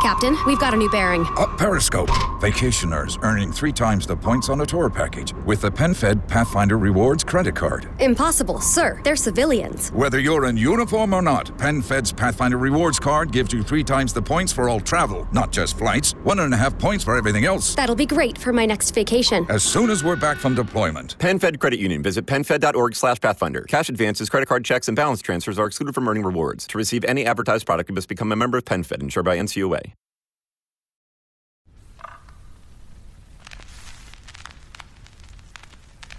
Captain, we've got a new bearing. Up Periscope. Vacationers earning three times the points on a tour package with the PenFed Pathfinder Rewards credit card. Impossible, sir. They're civilians. Whether you're in uniform or not, PenFed's Pathfinder Rewards card gives you three times the points for all travel, not just flights. One and a half points for everything else. That'll be great for my next vacation. As soon as we're back from deployment. PenFed Credit Union. Visit penfed.org slash pathfinder. Cash advances, credit card checks, and balance transfers are excluded from earning rewards. To receive any advertised product, you must become a member of PenFed, insured by NCUA.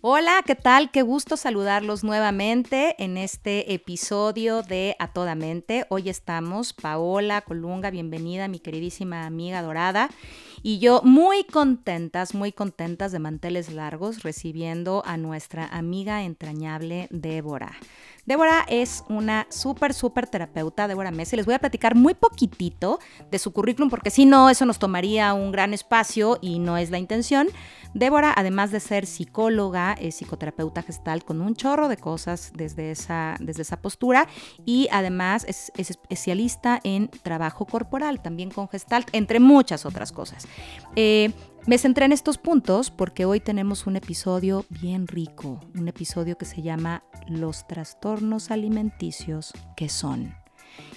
Hola, ¿qué tal? Qué gusto saludarlos nuevamente en este episodio de A Toda Mente. Hoy estamos, Paola Colunga, bienvenida, mi queridísima amiga dorada, y yo muy contentas, muy contentas de manteles largos, recibiendo a nuestra amiga entrañable Débora. Débora es una súper, súper terapeuta, Débora Mesa. Les voy a platicar muy poquitito de su currículum, porque si no, eso nos tomaría un gran espacio y no es la intención. Débora, además de ser psicóloga, es psicoterapeuta gestal con un chorro de cosas desde esa, desde esa postura y además es, especialista en trabajo corporal, también con gestalt, entre muchas otras cosas. Eh, me centré en estos puntos porque hoy tenemos un episodio bien rico, un episodio que se llama Los trastornos alimenticios que son.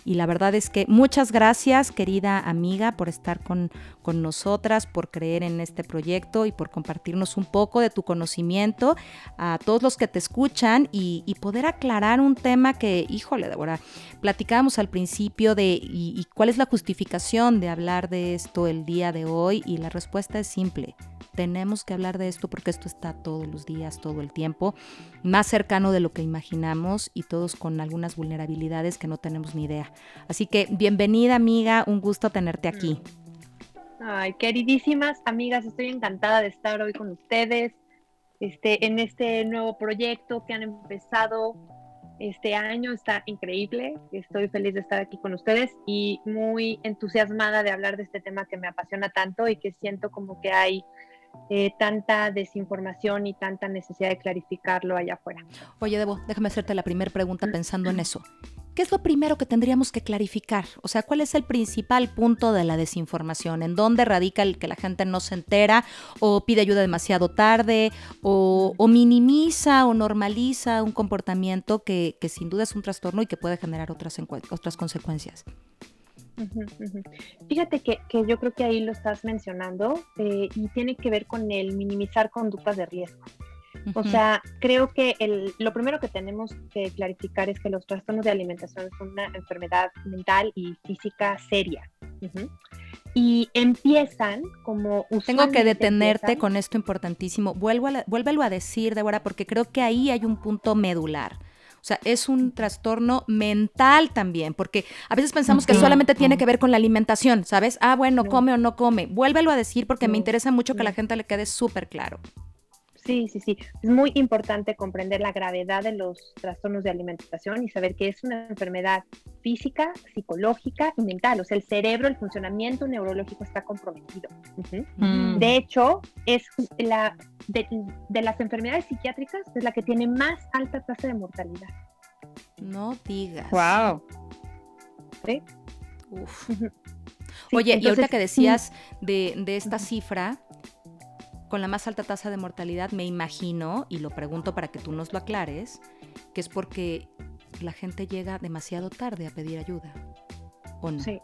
Y la verdad es que muchas gracias, querida amiga, por estar con, con nosotras, por creer en este proyecto y por compartirnos un poco de tu conocimiento a todos los que te escuchan y, poder aclarar un tema que, híjole, Débora, platicábamos al principio de y cuál es la justificación de hablar de esto el día de hoy y la respuesta es simple tenemos que hablar de esto porque esto está todos los días, todo el tiempo, más cercano de lo que imaginamos y todos con algunas vulnerabilidades que no tenemos ni idea. Así que bienvenida amiga, un gusto tenerte aquí. Ay, queridísimas amigas, estoy encantada de estar hoy con ustedes este, en este nuevo proyecto que han empezado este año. Está increíble, estoy feliz de estar aquí con ustedes y muy entusiasmada de hablar de este tema que me apasiona tanto y que siento como que hay eh, tanta desinformación y tanta necesidad de clarificarlo allá afuera. Oye, Debo, déjame hacerte la primera pregunta pensando en eso. ¿Qué es lo primero que tendríamos que clarificar? O sea, ¿cuál es el principal punto de la desinformación? ¿En dónde radica el que la gente no se entera o pide ayuda demasiado tarde o, minimiza o normaliza un comportamiento que, sin duda es un trastorno y que puede generar otras, otras consecuencias? Fíjate que, yo creo que ahí lo estás mencionando eh, y tiene que ver con el minimizar conductas de riesgo. O sea, creo que el, lo primero que tenemos que clarificar es que los trastornos de alimentación son una enfermedad mental y física seria. Y empiezan como... Tengo que detenerte con esto importantísimo. Vuelvo a vuélvelo a decir, Débora, porque creo que ahí hay un punto medular. O sea, es un trastorno mental también, porque a veces pensamos que solamente tiene que ver con la alimentación, ¿sabes? Ah, bueno, come o no come. Vuélvelo a decir porque me interesa mucho que a la gente le quede súper claro. Sí, sí, sí. Es muy importante comprender la gravedad de los trastornos de alimentación y saber que es una enfermedad física, psicológica y mental. O sea, el cerebro, el funcionamiento neurológico está comprometido. Mm. De hecho, es la de, las enfermedades psiquiátricas es la que tiene más alta tasa de mortalidad. No digas. Wow. ¿Sí? Uf. Oye, y ahorita que decías de, de esta cifra, con la más alta tasa de mortalidad, me imagino, y lo pregunto para que tú nos lo aclares, que es porque la gente llega demasiado tarde a pedir ayuda. ¿O no? Sí.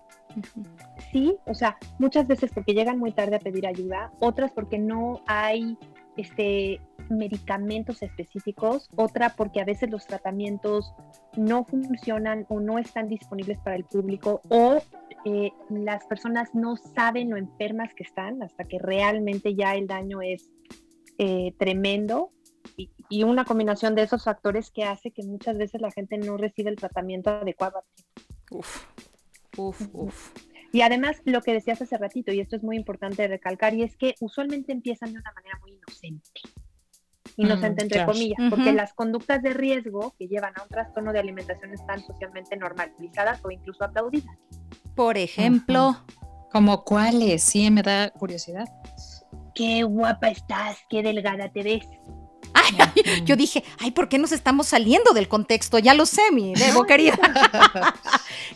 Sí, o sea, muchas veces porque llegan muy tarde a pedir ayuda, otras porque no hay este, medicamentos específicos, otra porque a veces los tratamientos no funcionan o no están disponibles para el público o eh, las personas no saben lo enfermas que están hasta que realmente ya el daño es eh, tremendo y, una combinación de esos factores que hace que muchas veces la gente no recibe el tratamiento adecuado. Uf, uf, uf. Y además, lo que decías hace ratito, y esto es muy importante recalcar, y es que usualmente empiezan de una manera muy inocente. inocente entre claro. comillas, porque las conductas de riesgo que llevan a un trastorno de alimentación están socialmente normalizadas o incluso aplaudidas. Por ejemplo, ¿Como cuáles? Sí, me da curiosidad. Qué guapa estás, qué delgada te ves. ay, yo dije, ay, ¿por qué nos estamos saliendo del contexto? Ya lo sé, mi Debo querida.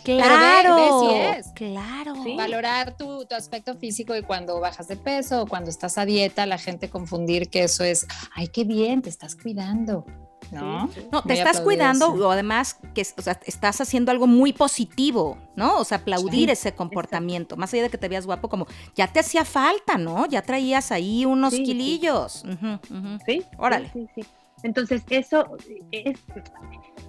claro, ve si es. claro. Sí. Valorar tu, tu aspecto físico y cuando bajas de peso o cuando estás a dieta, la gente confundir que eso es, ay, qué bien, te estás cuidando, ¿no? Sí, sí. No, te Muy estás cuidando o además que o sea, estás haciendo algo muy positivo, ¿no? O sea, aplaudir Sí, ese comportamiento, más allá de que te veas guapo, como ya te hacía falta, ¿no? Ya traías ahí unos Sí, sí. kilillos. Sí, Órale. Sí, sí, sí. Entonces, eso es,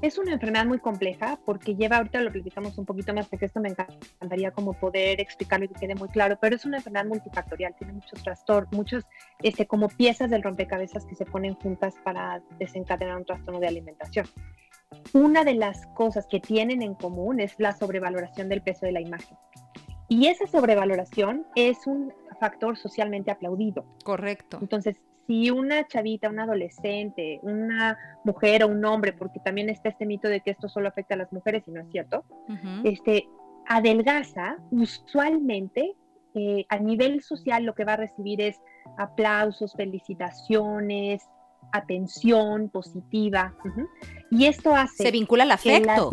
es una enfermedad muy compleja porque lleva, ahorita lo platicamos un poquito más, porque esto me encantaría como poder explicarlo y que quede muy claro, pero es una enfermedad multifactorial, tiene muchos trastornos, muchos este, como piezas del rompecabezas que se ponen juntas para desencadenar un trastorno de alimentación. Una de las cosas que tienen en común es la sobrevaloración del peso de la imagen. Y esa sobrevaloración es un factor socialmente aplaudido. Correcto. Entonces, si una chavita, una adolescente, una mujer o un hombre, porque también está este mito de que esto solo afecta a las mujeres y no es cierto, este, adelgaza, usualmente eh, a nivel social lo que va a recibir es aplausos, felicitaciones, atención positiva. Y esto hace Se vincula al las afecto.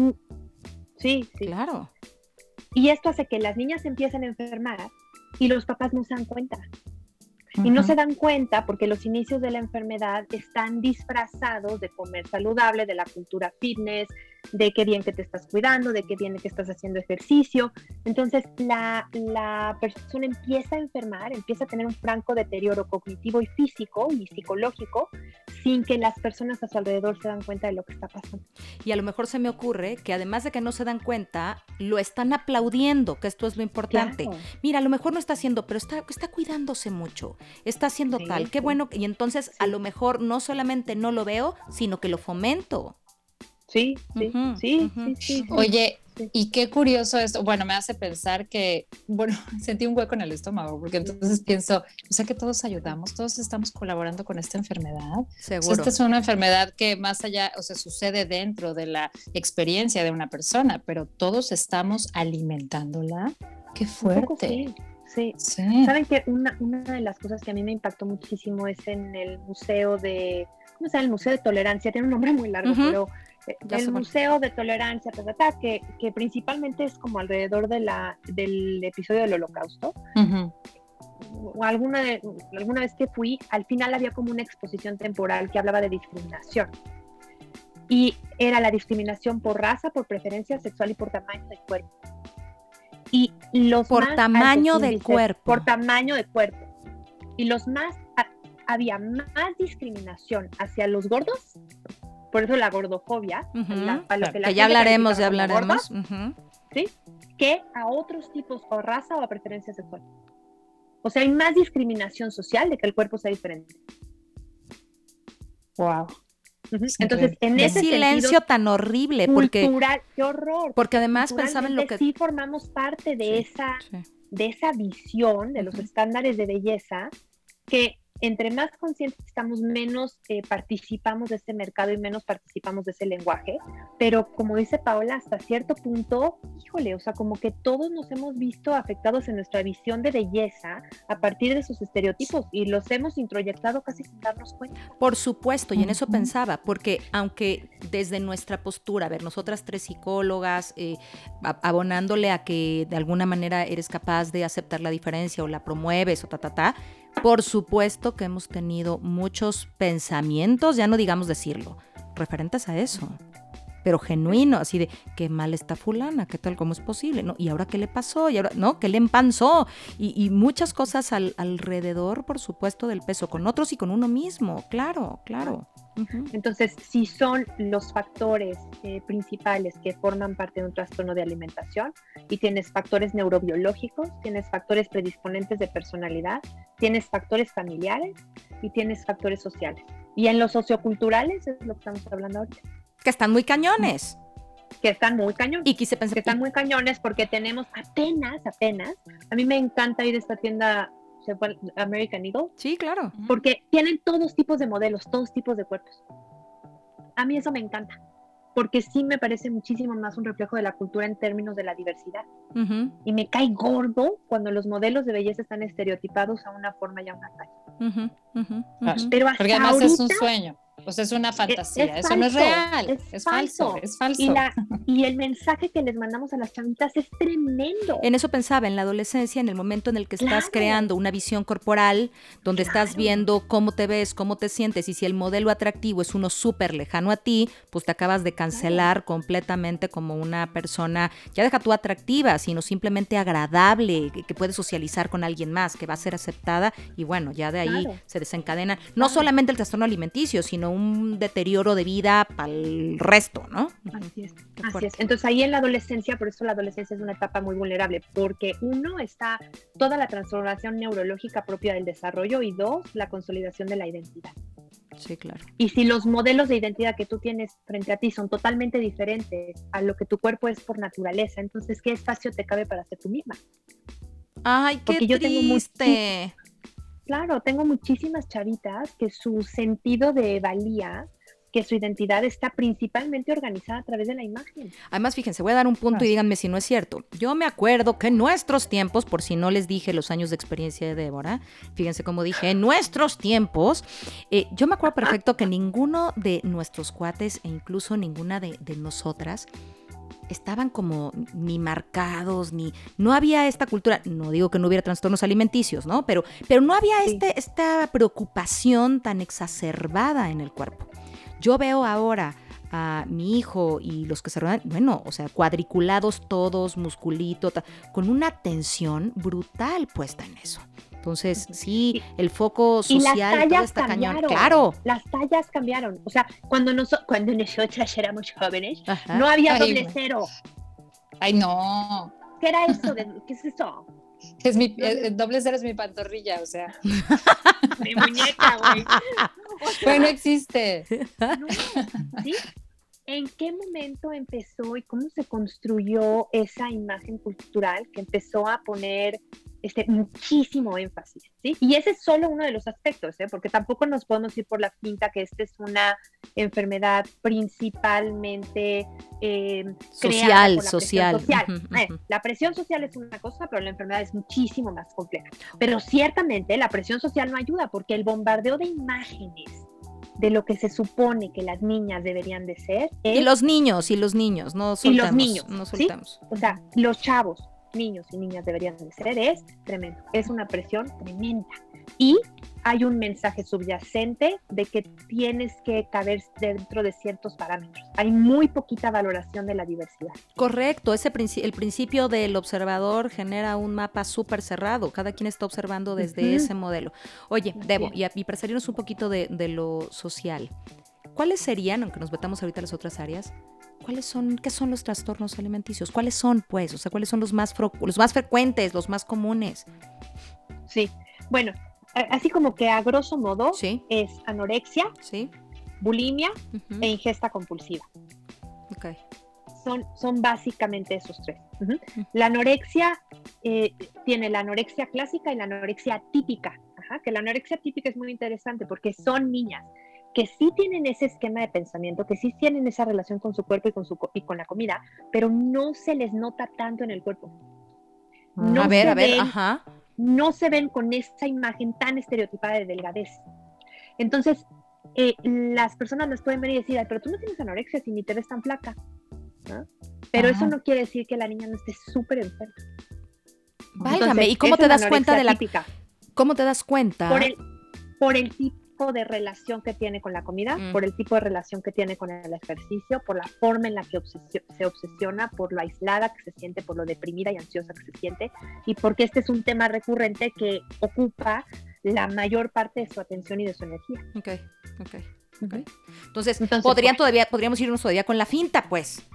Sí, sí. Claro. Y esto hace que las niñas empiecen a enfermar y los papás no se dan cuenta. Y no se dan cuenta porque los inicios de la enfermedad están disfrazados de comer saludable, de la cultura fitness, de qué bien que te estás cuidando, de qué bien que estás haciendo ejercicio. Entonces la, la persona empieza a enfermar, empieza a tener un franco deterioro cognitivo y físico y psicológico sin que las personas a su alrededor se dan cuenta de lo que está pasando. Y a lo mejor se me ocurre que además de que no se dan cuenta, lo están aplaudiendo, que esto es lo importante. Claro. Mira, a lo mejor no está haciendo, pero está, está cuidándose mucho, está haciendo Sí, tal, qué sí. bueno. Y entonces a lo mejor no solamente no lo veo, sino que lo fomento. Sí, sí, sí, sí, sí, sí. Oye, Sí. y qué curioso esto. Bueno, me hace pensar que, bueno, sentí un hueco en el estómago, porque entonces pienso, o sea que todos ayudamos, todos estamos colaborando con esta enfermedad. O sea, Seguro. esta es una enfermedad que más allá, o sea, sucede dentro de la experiencia de una persona, pero todos estamos alimentándola. Qué fuerte. sí, sí. Saben que una, una de las cosas que a mí me impactó muchísimo es en el museo de, ¿cómo se llama? El Museo de Tolerancia, tiene un nombre muy largo, pero Ya sé el. Museo de Tolerancia, que, que principalmente es como alrededor de la, del episodio del Holocausto. O alguna, de- alguna vez que fui, al final había como una exposición temporal que hablaba de discriminación. Y era la discriminación por raza, por preferencia sexual y por tamaño del cuerpo. Y los Por más tamaño altos de cuerpo. Por tamaño de cuerpo. Y los más, ha- había más discriminación hacia los gordos, por eso la gordofobia, Ujú, la- a lo claro, que, la que ya hablaremos, ya gorda, hablaremos. ujú. ¿sí? que a otros tipos o raza o a preferencia sexual. O sea, hay más discriminación social de que el cuerpo sea diferente. Wow. Entonces, en Qué ese silencio sentido tan horrible, porque, cultural, qué horror. porque además pensaba en lo que... Sí formamos parte de Sí, esa sí. de esa visión de los estándares de belleza que entre más conscientes estamos, menos eh, participamos de ese mercado y menos participamos de ese lenguaje. Pero como dice Paola, hasta cierto punto, híjole, o sea, como que todos nos hemos visto afectados en nuestra visión de belleza a partir de esos estereotipos y los hemos introyectado casi sin darnos cuenta. Por supuesto, y en eso pensaba, porque aunque desde nuestra postura, a ver, nosotras tres psicólogas, eh, abonándole a que de alguna manera eres capaz de aceptar la diferencia o la promueves o ta, ta, ta, por supuesto que hemos tenido muchos pensamientos, ya no digamos decirlo, referentes a eso. Pero genuino, así de qué mal está fulana, qué tal, cómo es posible, ¿no? Y ahora qué le pasó, y ahora, ¿no? ¿Qué le empanzó? Y, y muchas cosas al- alrededor, por supuesto, del peso, con otros y con uno mismo, claro, claro. Entonces, si son los factores eh, principales que forman parte de un trastorno de alimentación y tienes factores neurobiológicos, tienes factores predisponentes de personalidad, tienes factores familiares y tienes factores sociales. Y en los socioculturales es lo que estamos hablando ahorita, Que están muy cañones. que están muy cañones. Y quise pensar que están muy cañones porque tenemos apenas, apenas, a mí me encanta ir a esta tienda, ¿Se fue American Eagle? Sí, claro. Porque tienen todos tipos de modelos, todos tipos de cuerpos. A mí eso me encanta, porque sí me parece muchísimo más un reflejo de la cultura en términos de la diversidad. Y me cae gordo cuando los modelos de belleza están estereotipados a una forma y a una talla. Ah. Pero hasta Porque además es un ahorita- sueño, pues es una fantasía, es eso no es real, es es, falso, falso. es falso. Y, la, y el mensaje que les mandamos a las chavitas es tremendo. En eso pensaba, en la adolescencia, en el momento en el que estás Claro. creando una visión corporal, donde estás viendo cómo te ves, cómo te sientes, y si el modelo atractivo es uno súper lejano a ti, pues te acabas de cancelar completamente como una persona, ya deja tú atractiva, sino simplemente agradable, que, que puedes socializar con alguien más, que va a ser aceptada, y bueno, ya de ahí Claro. se desencadena no solamente el trastorno alimenticio, sino un deterioro de vida para el resto, ¿no? Así es, así es. Entonces ahí en la adolescencia, por eso la adolescencia es una etapa muy vulnerable, porque uno está toda la transformación neurológica propia del desarrollo y dos, la consolidación de la identidad. Sí, claro. Y si los modelos de identidad que tú tienes frente a ti son totalmente diferentes a lo que tu cuerpo es por naturaleza, entonces ¿qué espacio te cabe para ser tú misma? Ay, qué Porque yo tengo triste. Claro, tengo muchísimas chavitas que su sentido de valía, que su identidad está principalmente organizada a través de la imagen. Además, fíjense, voy a dar un punto y díganme si no es cierto. Yo me acuerdo que en nuestros tiempos, por si no les dije los años de experiencia de Débora, fíjense como dije, en nuestros tiempos, eh, yo me acuerdo perfecto que ninguno de nuestros cuates e incluso ninguna de, de nosotras estaban como ni marcados, ni no había esta cultura, no digo que no hubiera trastornos alimenticios, ¿no? Pero, pero no había Sí. este, esta preocupación tan exacerbada en el cuerpo. Yo veo ahora a mi hijo y los que se rodean, bueno, o sea, cuadriculados todos, musculito, con una tensión brutal puesta en eso. Entonces, sí, el foco Y las social todo tallas está cañón. cambiaron. Claro. Las tallas cambiaron. O sea, cuando, noso- cuando nosotras éramos jóvenes, Ajá. no había Ay, doble cero. Ay, no, ¿Qué era eso? De, ¿Qué es eso? es mi, el, el doble cero es mi pantorrilla, o sea, Mi muñeca, güey. bueno, existe. No, ¿sí? ¿En qué momento empezó y cómo se construyó esa imagen cultural que empezó a poner este, muchísimo énfasis? ¿sí? Y ese es solo uno de los aspectos, ¿eh? porque tampoco nos podemos ir por la pinta que esta es una enfermedad principalmente eh, Social, por la social. presión social. Ujú, Eh, ujú. la presión social es una cosa, pero la enfermedad es muchísimo más compleja. Pero ciertamente la presión social no ayuda porque el bombardeo de imágenes de lo que se supone que las niñas deberían de ser es, Y los niños, y los niños, no Y soltamos. los niños, No ¿sí? soltamos. o sea, los chavos, niños y niñas deberían de ser, es tremendo. Es una presión tremenda. Y hay un mensaje subyacente de que tienes que caber dentro de ciertos parámetros. Hay muy poquita valoración de la diversidad. Correcto, ese princi- el principio del observador genera un mapa súper cerrado. Cada quien está observando desde ese modelo. Oye, Así Debo, y, y para salirnos un poquito de, de lo social, ¿cuáles serían, aunque nos metamos ahorita a las otras áreas, cuáles son, qué son los trastornos alimenticios? ¿Cuáles son, pues? O sea, ¿cuáles son los más, los más frecuentes, los más comunes? Sí. Bueno, así como que a grosso modo Sí, es anorexia, sí. bulimia e ingesta compulsiva. ok. son, son básicamente esos tres. La anorexia eh, tiene la anorexia clásica y la anorexia típica. Ajá, que la anorexia típica es muy interesante porque son niñas que sí tienen ese esquema de pensamiento, que sí tienen esa relación con su cuerpo y con, su, co- y con la comida, pero no se les nota tanto en el cuerpo. No a ver, a ver, ven- ajá. no se ven con esa imagen tan estereotipada de delgadez. Entonces, eh, las personas las pueden ver y decir, "Ay, pero tú no tienes anorexia si ni te ves tan flaca. Pero eso no quiere decir que la niña no esté súper enferma. Válgame, Entonces, ¿y cómo te das cuenta de la, típica. cómo te das cuenta? Por el, por el tipo de relación que tiene con la comida, Mm. por el tipo de relación que tiene con el ejercicio, por la forma en la que obsesio- se obsesiona, por lo aislada que se siente, por lo deprimida y ansiosa que se siente, y porque este es un tema recurrente que ocupa la mayor parte de su atención y de su energía. Ok, ok. Ujú. Entonces, Entonces, podrían pues- todavía, podríamos irnos todavía con la finta, pues.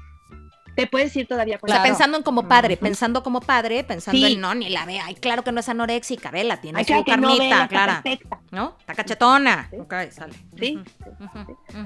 Te puedes ir todavía con O sea, Claro. pensando en como padre, pensando como padre, pensando Sí. en no, ni la ve. Ay, claro que no es anoréxica, vela, tiene Ay, su claro no, carnita, vela, está clara. perfecta. ¿No? Está cachetona. Sí. Ok, sale. Sí.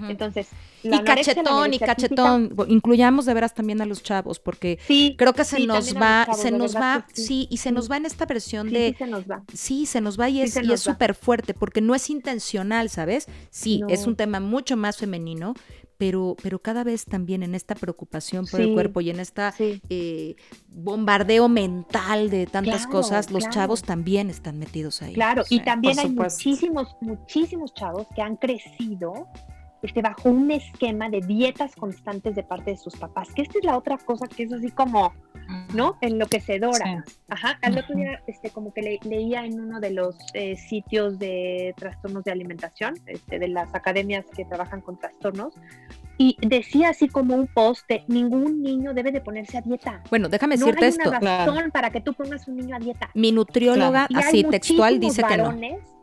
Entonces, la Y cachetón, y cachetón. Incluyamos de veras también a los chavos, porque Sí, creo que se nos va, chavos, se nos va, sí, y se nos va en esta versión de sí se nos va. Sí, se nos va y es y súper fuerte porque no es intencional, ¿sabes? Sí, es No. un tema mucho más femenino, pero, pero cada vez también en esta preocupación por el cuerpo y en esta sí. eh, bombardeo mental de tantas Claro, cosas, los claro. chavos también están metidos ahí. Claro, y también hay supuesto. muchísimos, muchísimos chavos que han crecido este, bajo un esquema de dietas constantes de parte de sus papás, que esta es la otra cosa que es así como, ¿no? Enloquecedora. Sí. Ajá, al otro día, este, como que le- leía en uno de los eh, sitios de trastornos de alimentación, este, de las academias que trabajan con trastornos, y decía así como un post de ningún niño debe de ponerse a dieta. Bueno, déjame No decirte hay esto. una Claro. razón para que tú pongas un niño a dieta. Mi nutrióloga, hay así textual, dice que no.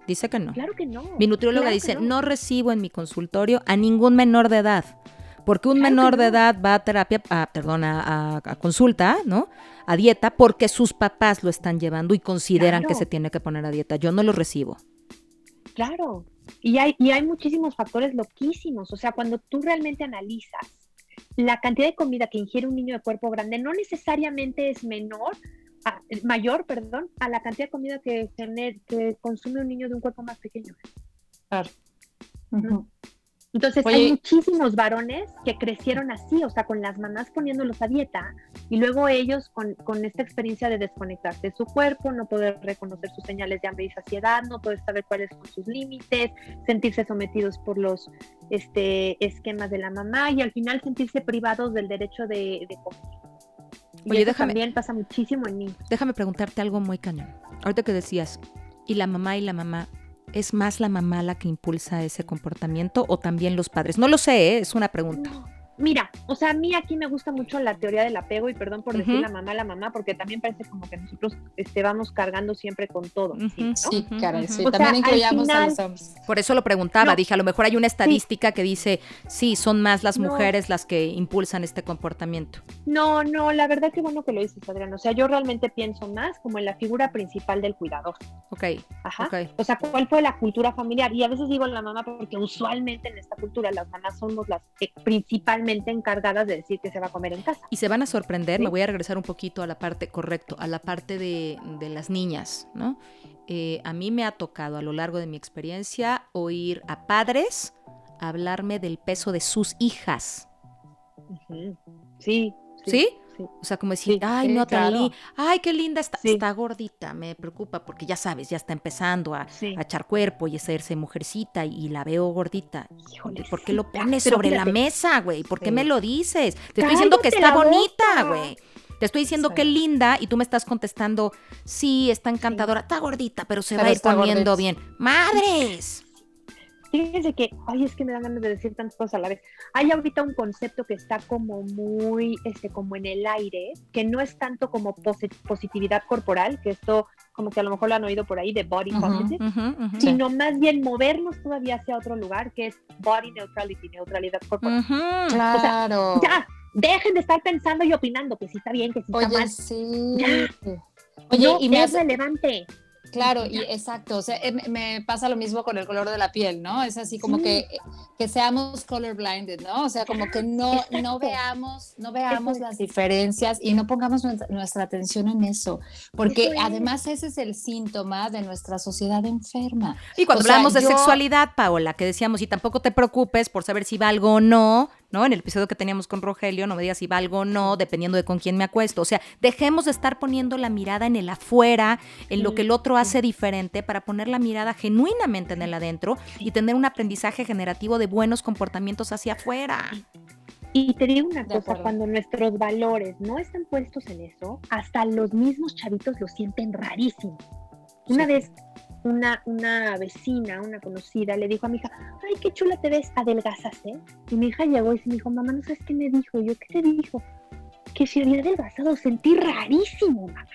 Dice que no. Claro que no. Mi nutrióloga claro dice, no. recibo en mi consultorio a ningún menor de edad. Porque un Claro menor de no. edad va a terapia, a, perdón, a, consulta, ¿no? A dieta porque sus papás lo están llevando y consideran que se tiene que poner a dieta. Yo no lo recibo. Claro. Y hay, y hay muchísimos factores loquísimos. O sea, cuando tú realmente analizas la cantidad de comida que ingiere un niño de cuerpo grande, no necesariamente es menor, a- mayor, perdón, a la cantidad de comida que, gener- que consume un niño de un cuerpo más pequeño. Claro. Entonces, Oye, hay muchísimos varones que crecieron así, o sea, con las mamás poniéndolos a dieta y luego ellos con, con esta experiencia de desconectarse de su cuerpo, no poder reconocer sus señales de hambre y saciedad, no poder saber cuáles son sus límites, sentirse sometidos por los este, esquemas de la mamá y al final sentirse privados del derecho de, de comer. Y Oye, eso déjame- también pasa muchísimo en niños. Déjame preguntarte algo muy cañón. Ahorita que decías, ¿y la mamá y la mamá? ¿Es más la mamá la que impulsa ese comportamiento o también los padres? No lo sé, ¿eh? es una pregunta. No. Mira, o sea, a mí aquí me gusta mucho la teoría del apego y perdón por decir la mamá, la mamá, porque también parece como que nosotros este, vamos cargando siempre con todo. ¿sí, no? Sí. O También incluyamos a los hombres. Por eso lo preguntaba, No. dije, a lo mejor hay una estadística que dice, sí, son más las No. mujeres las que impulsan este comportamiento. No, no, la verdad que bueno que lo dices, Adrián. O sea, yo realmente pienso más como en la figura principal del cuidador. Ok, Ajá. O sea, ¿cuál fue la cultura familiar? Y a veces digo la mamá porque usualmente en esta cultura las mamás somos las eh, principalmente encargadas de decir que se va a comer en casa. Y se van a sorprender, Sí. me voy a regresar un poquito a la parte, correcto, a la parte de, de las niñas, ¿no? Eh, a mí me ha tocado a lo largo de mi experiencia oír a padres hablarme del peso de sus hijas. Sí. ¿sí? sí. O sea, como decir, Sí, ay, no, claro. ay, qué linda está, Sí. está gordita, me preocupa porque ya sabes, ya está empezando a, a echar cuerpo y a hacerse mujercita y, la veo gordita. Híjole, ¿Por qué lo pones sobre la mesa, güey? ¿Por qué me lo dices? Te estoy diciendo que ¡Cállate está bonita, güey. Te estoy diciendo que linda y tú me estás contestando, sí, está encantadora, está gordita, pero se va a ir poniendo gordita. bien. ¡Madres! Fíjense que, ay, es que me dan ganas de decir tantas cosas a la vez. Hay ahorita un concepto que está como muy, este, como en el aire, que no es tanto como posi- positividad corporal, que esto, como que a lo mejor lo han oído por ahí, de body positive. Sí. sino más bien movernos todavía hacia otro lugar, que es body neutrality, neutralidad corporal. Claro. Ya, dejen de estar pensando y opinando que sí está bien, que sí está Oye, mal. sí. Ya. Oye, no y me es hace- relevante. Claro, y exacto, o sea, eh, me- pasa lo mismo con el color de la piel, ¿no? Es así como Sí. que, que seamos colorblinded, ¿no? O sea, como que no, no veamos, no veamos las diferencias y no pongamos nuestra, nuestra atención en eso, porque es. además ese es el síntoma de nuestra sociedad enferma. Y cuando O sea, hablamos de yo- sexualidad, Paola, que decíamos, y tampoco te preocupes por saber si valgo o no, ¿no? En el episodio que teníamos con Rogelio, no me digas si valgo o no, dependiendo de con quién me acuesto. O sea, dejemos de estar poniendo la mirada en el afuera, en lo que el otro hace diferente, para poner la mirada genuinamente en el adentro y tener un aprendizaje generativo de buenos comportamientos hacia afuera. Y te digo una De cosa, acuerdo. cuando nuestros valores no están puestos en eso, hasta los mismos chavitos lo sienten rarísimo. Una Sí. vez una, una vecina, una conocida, le dijo a mi hija, ay, qué chula te ves, adelgazaste. Y mi hija llegó y me dijo, mamá, ¿no sabes qué me dijo? Y yo, ¿qué te dijo? Que se había adelgazado, sentí rarísimo, mamá.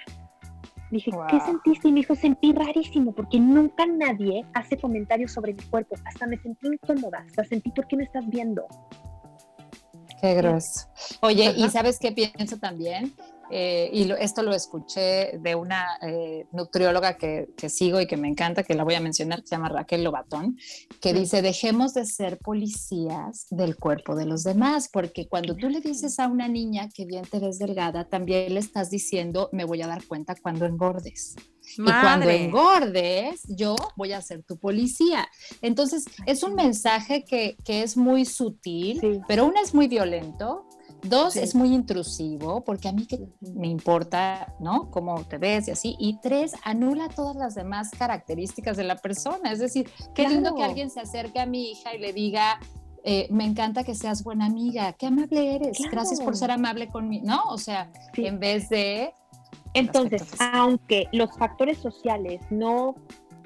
Dije, ¿qué sentiste? Y me dijo, sentí rarísimo, porque nunca nadie hace comentarios sobre mi cuerpo. Hasta me sentí incómoda, hasta sentí, ¿por qué me estás viendo? Qué grueso. Oye, ¿y sabes qué pienso también? Eh, y esto lo escuché de una eh, nutrióloga que, sigo y que me encanta, que la voy a mencionar, que se llama Raquel Lobatón, que dice, dejemos de ser policías del cuerpo de los demás, porque cuando tú le dices a una niña que bien te ves delgada, también le estás diciendo, me voy a dar cuenta cuando engordes. Y cuando engordes, yo voy a ser tu policía. Entonces, es un mensaje que, es muy sutil, pero uno es muy violento Dos, es muy intrusivo, porque a mí que me importa, ¿no? Cómo te ves y así. Y tres, anula todas las demás características de la persona. Es decir, qué lindo que alguien se acerque a mi hija y le diga, eh, me encanta que seas buena amiga, qué amable eres, gracias por ser amable conmigo, ¿no? O sea, en vez de... Entonces, aunque los factores sociales no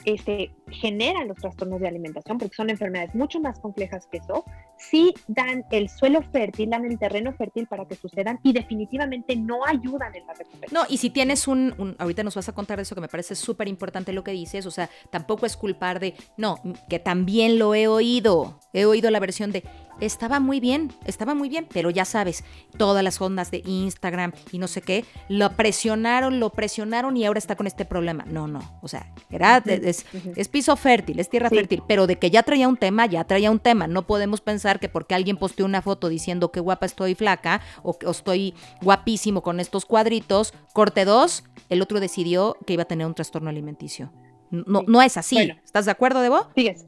este, generan los trastornos de alimentación, porque son enfermedades mucho más complejas que eso, sí dan el suelo fértil, dan el terreno fértil para que sucedan y definitivamente no ayudan en la recuperación. No, y si tienes un, ahorita nos vas a contar eso que me parece súper importante lo que dices, o sea, tampoco es culpar de, no, que también lo he oído, he oído la versión de, estaba muy bien, estaba muy bien, pero ya sabes, todas las ondas de Instagram y no sé qué, lo presionaron, lo presionaron y ahora está con este problema. No, no, o sea, era, es, piso fértil, es tierra fértil, pero de que ya traía un tema, ya traía un tema. No podemos pensar que porque alguien posteó una foto diciendo que guapa estoy flaca o que estoy guapísimo con estos cuadritos, corte dos, el otro decidió que iba a tener un trastorno alimenticio. No, no es así. ¿Estás de acuerdo, Debo? Fíjese,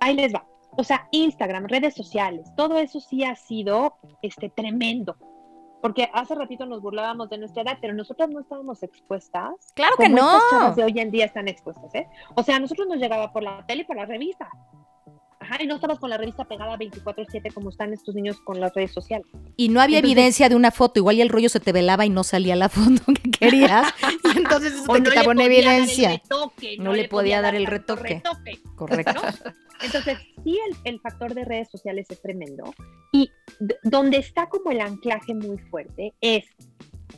ahí les va o sea, Instagram, redes sociales, todo eso sí ha sido este, tremendo. Porque hace ratito nos burlábamos de nuestra edad, pero nosotros no estábamos expuestas. Claro que no. Las chavas de hoy en día están expuestas, ¿eh? O sea, a nosotros nos llegaba por la tele y por la revista. Ajá, y no estabas con la revista pegada 24/7 como están estos niños con las redes sociales. Y no había evidencia de una foto, igual y el rollo se te velaba y no salía la foto que querías. y entonces eso te quitaba una evidencia. no, le podía, dar, el retoque. Correcto. Entonces, sí, el, factor de redes sociales es tremendo. Y donde está como el anclaje muy fuerte es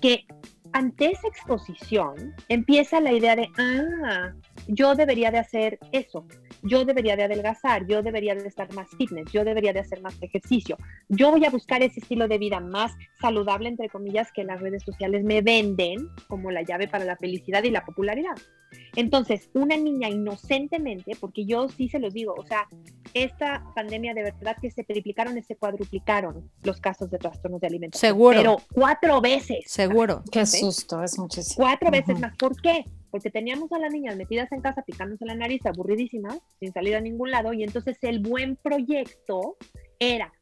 que ante esa exposición empieza la idea de, ah, yo debería de hacer eso, yo debería de adelgazar, yo debería de estar más fitness, yo debería de hacer más ejercicio, yo voy a buscar ese estilo de vida más saludable, entre comillas, que las redes sociales me venden como la llave para la felicidad y la popularidad. Entonces, una niña inocentemente, porque yo sí se los digo, o sea, esta pandemia de verdad que se triplicaron, se cuadruplicaron los casos de trastornos de alimentación. Seguro. Pero cuatro veces. Seguro. Qué susto, es muchísimo. Cuatro veces más. ¿Por qué? porque teníamos a las niñas metidas en casa picándose la nariz, aburridísimas, sin salir a ningún lado, y entonces el buen proyecto era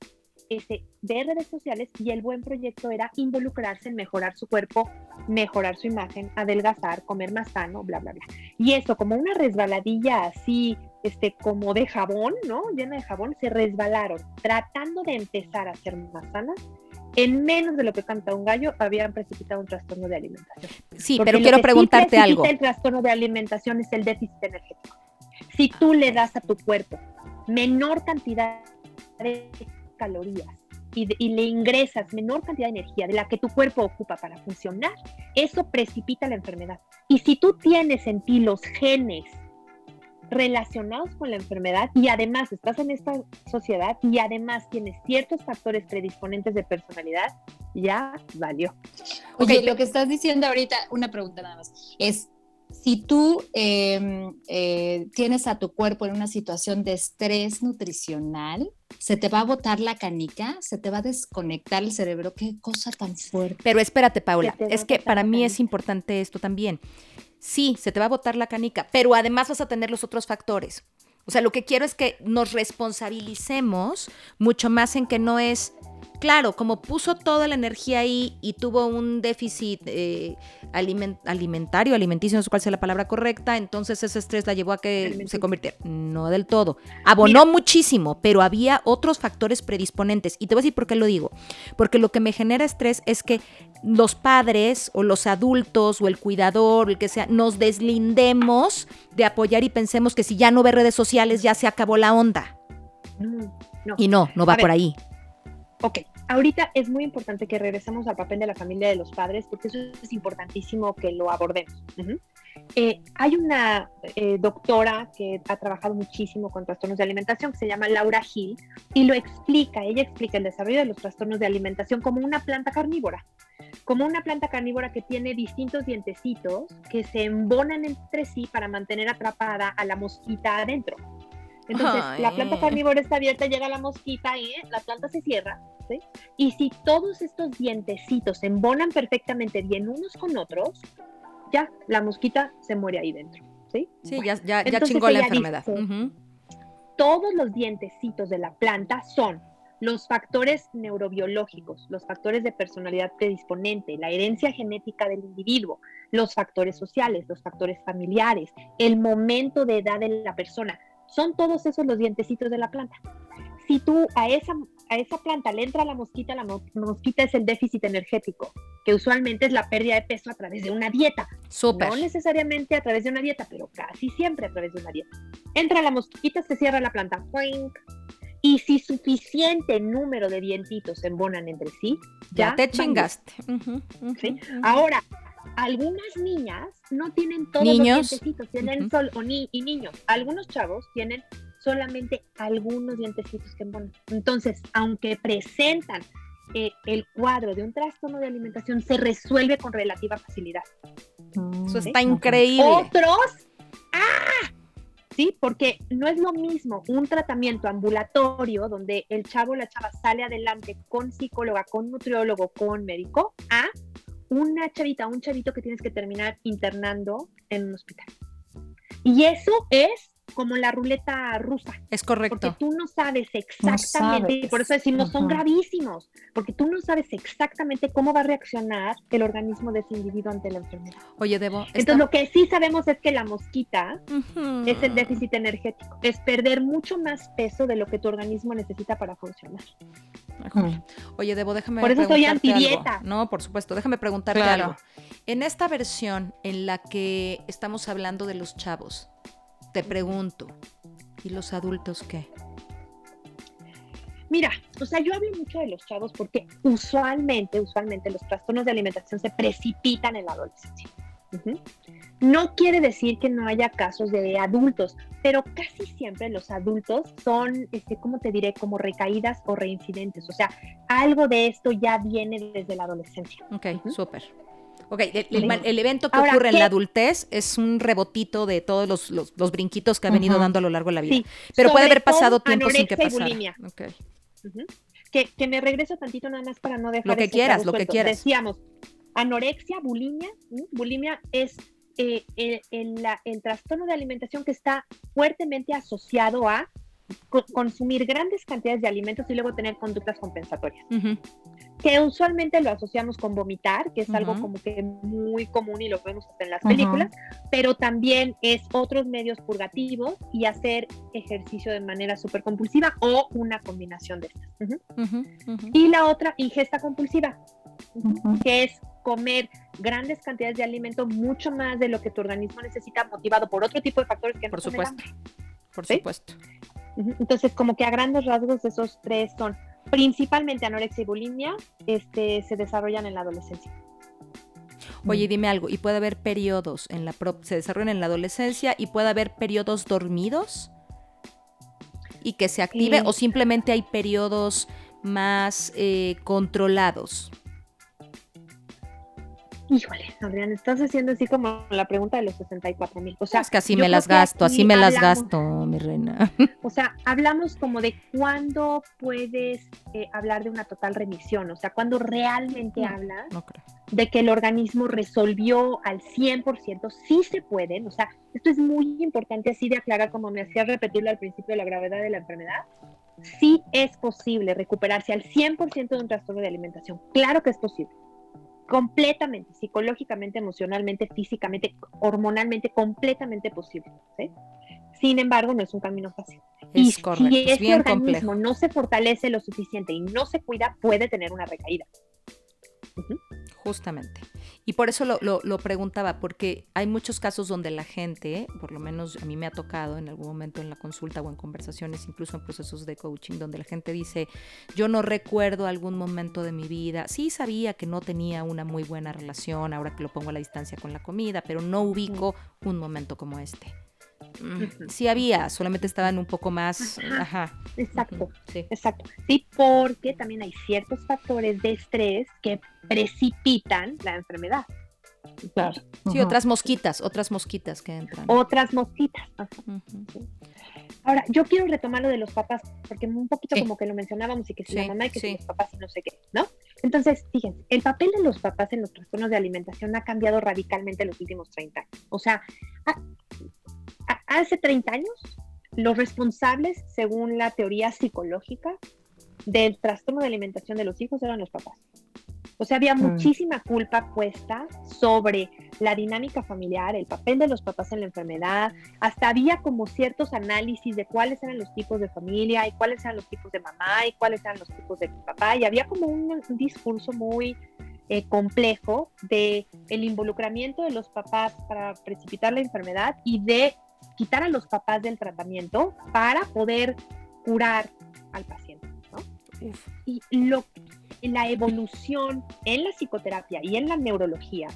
de redes sociales y el buen proyecto era involucrarse en mejorar su cuerpo, mejorar su imagen, adelgazar, comer más sano, bla, bla, bla. Y eso, como una resbaladilla así, este, como de jabón, ¿no? Llena de jabón, se resbalaron, tratando de empezar a ser más sanas en menos de lo que canta un gallo, habían precipitado un trastorno de alimentación. Sí, pero quiero preguntarte algo. El trastorno de alimentación es el déficit energético. Si tú le das a tu cuerpo menor cantidad de calorías y, y, le ingresas menor cantidad de energía de la que tu cuerpo ocupa para funcionar, eso precipita la enfermedad. Y si tú tienes en ti los genes relacionados con la enfermedad y además estás en esta sociedad y además tienes ciertos factores predisponentes de personalidad, ya valió. Oye, lo que estás diciendo ahorita, una pregunta nada más, es si tú em, eh, tienes a tu cuerpo en una situación de estrés nutricional, se te va a botar la canica, se te va a desconectar el cerebro, qué cosa tan fuerte. Pero espérate, Paula, es que para mí es importante esto también sí, se te va a botar la canica, pero además vas a tener los otros factores. O sea, lo que quiero es que nos responsabilicemos mucho más en que no es claro, como puso toda la energía ahí y tuvo un déficit eh, alimentario, alimenticio, no sé cuál sea la palabra correcta, entonces ese estrés la llevó a que se convirtiera. No del todo. Abonó muchísimo, pero había otros factores predisponentes. Y te voy a decir por qué lo digo. Porque lo que me genera estrés es que los padres o los adultos o el cuidador, el que sea, nos deslindemos de apoyar y pensemos que si ya no ve redes sociales ya se acabó la onda. Y no, no va por ahí. Ok, ahorita es muy importante que regresemos al papel de la familia de los padres, porque eso es importantísimo que lo abordemos. Eh, hay una eh, doctora que ha trabajado muchísimo con trastornos de alimentación que se llama Laura Hill y lo explica, ella explica el desarrollo de los trastornos de alimentación como una planta carnívora, como una planta carnívora que tiene distintos dientecitos que se embonan entre sí para mantener atrapada a la mosquita adentro. Entonces, la planta carnívora está abierta, llega la mosquita y la planta se cierra. ¿sí? Y si todos estos dientecitos se embonan perfectamente bien unos con otros, ya la mosquita se muere ahí dentro. Sí, sí ya, ya, ya chingó la enfermedad. Todos los dientecitos de la planta son los factores neurobiológicos, los factores de personalidad predisponente, la herencia genética del individuo, los factores sociales, los factores familiares, el momento de edad de la persona. Son todos esos los dientecitos de la planta. Si tú a esa, a esa planta le entra la mosquita, la mosquita es el déficit energético, que usualmente es la pérdida de peso a través de una dieta. No necesariamente a través de una dieta, pero casi siempre a través de una dieta. Entra la mosquita, se cierra la planta. Y si suficiente número de dientitos se embonan entre sí, ya, te chingaste. Ahora, algunas niñas no tienen todos los dientecitos, tienen solo, y niños, algunos chavos tienen solamente algunos dientecitos que embonan. Entonces, aunque presentan eh, el cuadro de un trastorno de alimentación, se resuelve con relativa facilidad. Eso está increíble. Otros, ¡ah! Sí, porque no es lo mismo un tratamiento ambulatorio donde el chavo o la chava sale adelante con psicóloga, con nutriólogo, con médico, a una chavita, un chavito que tienes que terminar internando en un hospital. Y eso es como la ruleta rusa. Es correcto. Porque tú no sabes exactamente, y por eso decimos, son gravísimos, porque tú no sabes exactamente cómo va a reaccionar el organismo de ese individuo ante la enfermedad. Oye, Debo. Entonces, lo que sí sabemos es que la mosquita es el déficit energético, es perder mucho más peso de lo que tu organismo necesita para funcionar. Oye, Debo, déjame Por eso soy antidieta. No, por supuesto, déjame preguntarte algo. En esta versión en la que estamos hablando de los chavos, te pregunto, ¿y los adultos qué? Mira, o sea, yo hablo mucho de los chavos porque usualmente, usualmente los trastornos de alimentación se precipitan en la adolescencia. No quiere decir que no haya casos de adultos, pero casi siempre los adultos son, este, ¿cómo te diré? Como recaídas o reincidentes. O sea, algo de esto ya viene desde la adolescencia. Ok, súper. Ok, el, evento que ocurre en la adultez es un rebotito de todos los, brinquitos que ha venido dando a lo largo de la vida. Pero puede haber pasado tiempo sin que pasara. Okay. que, me regreso tantito nada más para no dejar Lo que quieras, lo que quieras. Decíamos, anorexia, bulimia. Bulimia es eh, el, el, trastorno de alimentación que está fuertemente asociado a consumir grandes cantidades de alimentos y luego tener conductas compensatorias. Que usualmente lo asociamos con vomitar, que es algo como que muy común y lo vemos hasta en las películas, pero también es otros medios purgativos y hacer ejercicio de manera súper compulsiva o una combinación de estas. Y la otra, ingesta compulsiva, que es comer grandes cantidades de alimento, mucho más de lo que tu organismo necesita, motivado por otro tipo de factores que por no supuesto. Por supuesto. Entonces, como que a grandes rasgos esos tres son principalmente anorexia y bulimia, este, se desarrollan en la adolescencia. Oye, dime algo, ¿y puede haber periodos en la se desarrollan en la adolescencia y puede haber periodos dormidos y que se active o simplemente hay periodos más eh, controlados? Híjole, Adrián, estás haciendo así como la pregunta de los 64 mil. O sea, es que así me las gasto, así me las gasto, mi reina. O sea, hablamos como de cuándo puedes eh, hablar de una total remisión, o sea, cuando realmente hablas de que el organismo resolvió al 100%, sí se pueden, o sea, esto es muy importante así de aclarar, como me hacía repetirlo al principio, la gravedad de la enfermedad. Sí es posible recuperarse al 100% de un trastorno de alimentación, claro que es posible completamente, psicológicamente, emocionalmente, físicamente, hormonalmente, completamente posible. Sin embargo, no es un camino fácil. Es y correcto, si ese organismo no se fortalece lo suficiente y no se cuida, puede tener una recaída. Justamente. Y por eso lo, lo, lo, preguntaba, porque hay muchos casos donde la gente, por lo menos a mí me ha tocado en algún momento en la consulta o en conversaciones, incluso en procesos de coaching, donde la gente dice, yo no recuerdo algún momento de mi vida, sí sabía que no tenía una muy buena relación, ahora que lo pongo a la distancia con la comida, pero no ubico un momento como este. Sí había, solamente estaban un poco más. Ajá. Exacto, sí. exacto. Sí, porque también hay ciertos factores de estrés que precipitan la enfermedad. Claro. Sí, otras mosquitas, otras mosquitas que entran. Otras mosquitas. Ahora, yo quiero retomar lo de los papás, porque un poquito como que lo mencionábamos y que si la mamá y que si los papás y no sé qué, ¿no? Entonces, fíjense, el papel de los papás en los trastornos de alimentación ha cambiado radicalmente en los últimos 30 años. O sea, hace 30 años, los responsables, según la teoría psicológica, del trastorno de alimentación de los hijos eran los papás. O sea, había mm. muchísima culpa puesta sobre la dinámica familiar, el papel de los papás en la enfermedad, hasta había como ciertos análisis de cuáles eran los tipos de familia y cuáles eran los tipos de mamá y cuáles eran los tipos de papá, y había como un, discurso muy eh, complejo de el involucramiento de los papás para precipitar la enfermedad y de quitar a los papás del tratamiento para poder curar al paciente. ¿no? Y lo, la evolución en la psicoterapia y en la neurología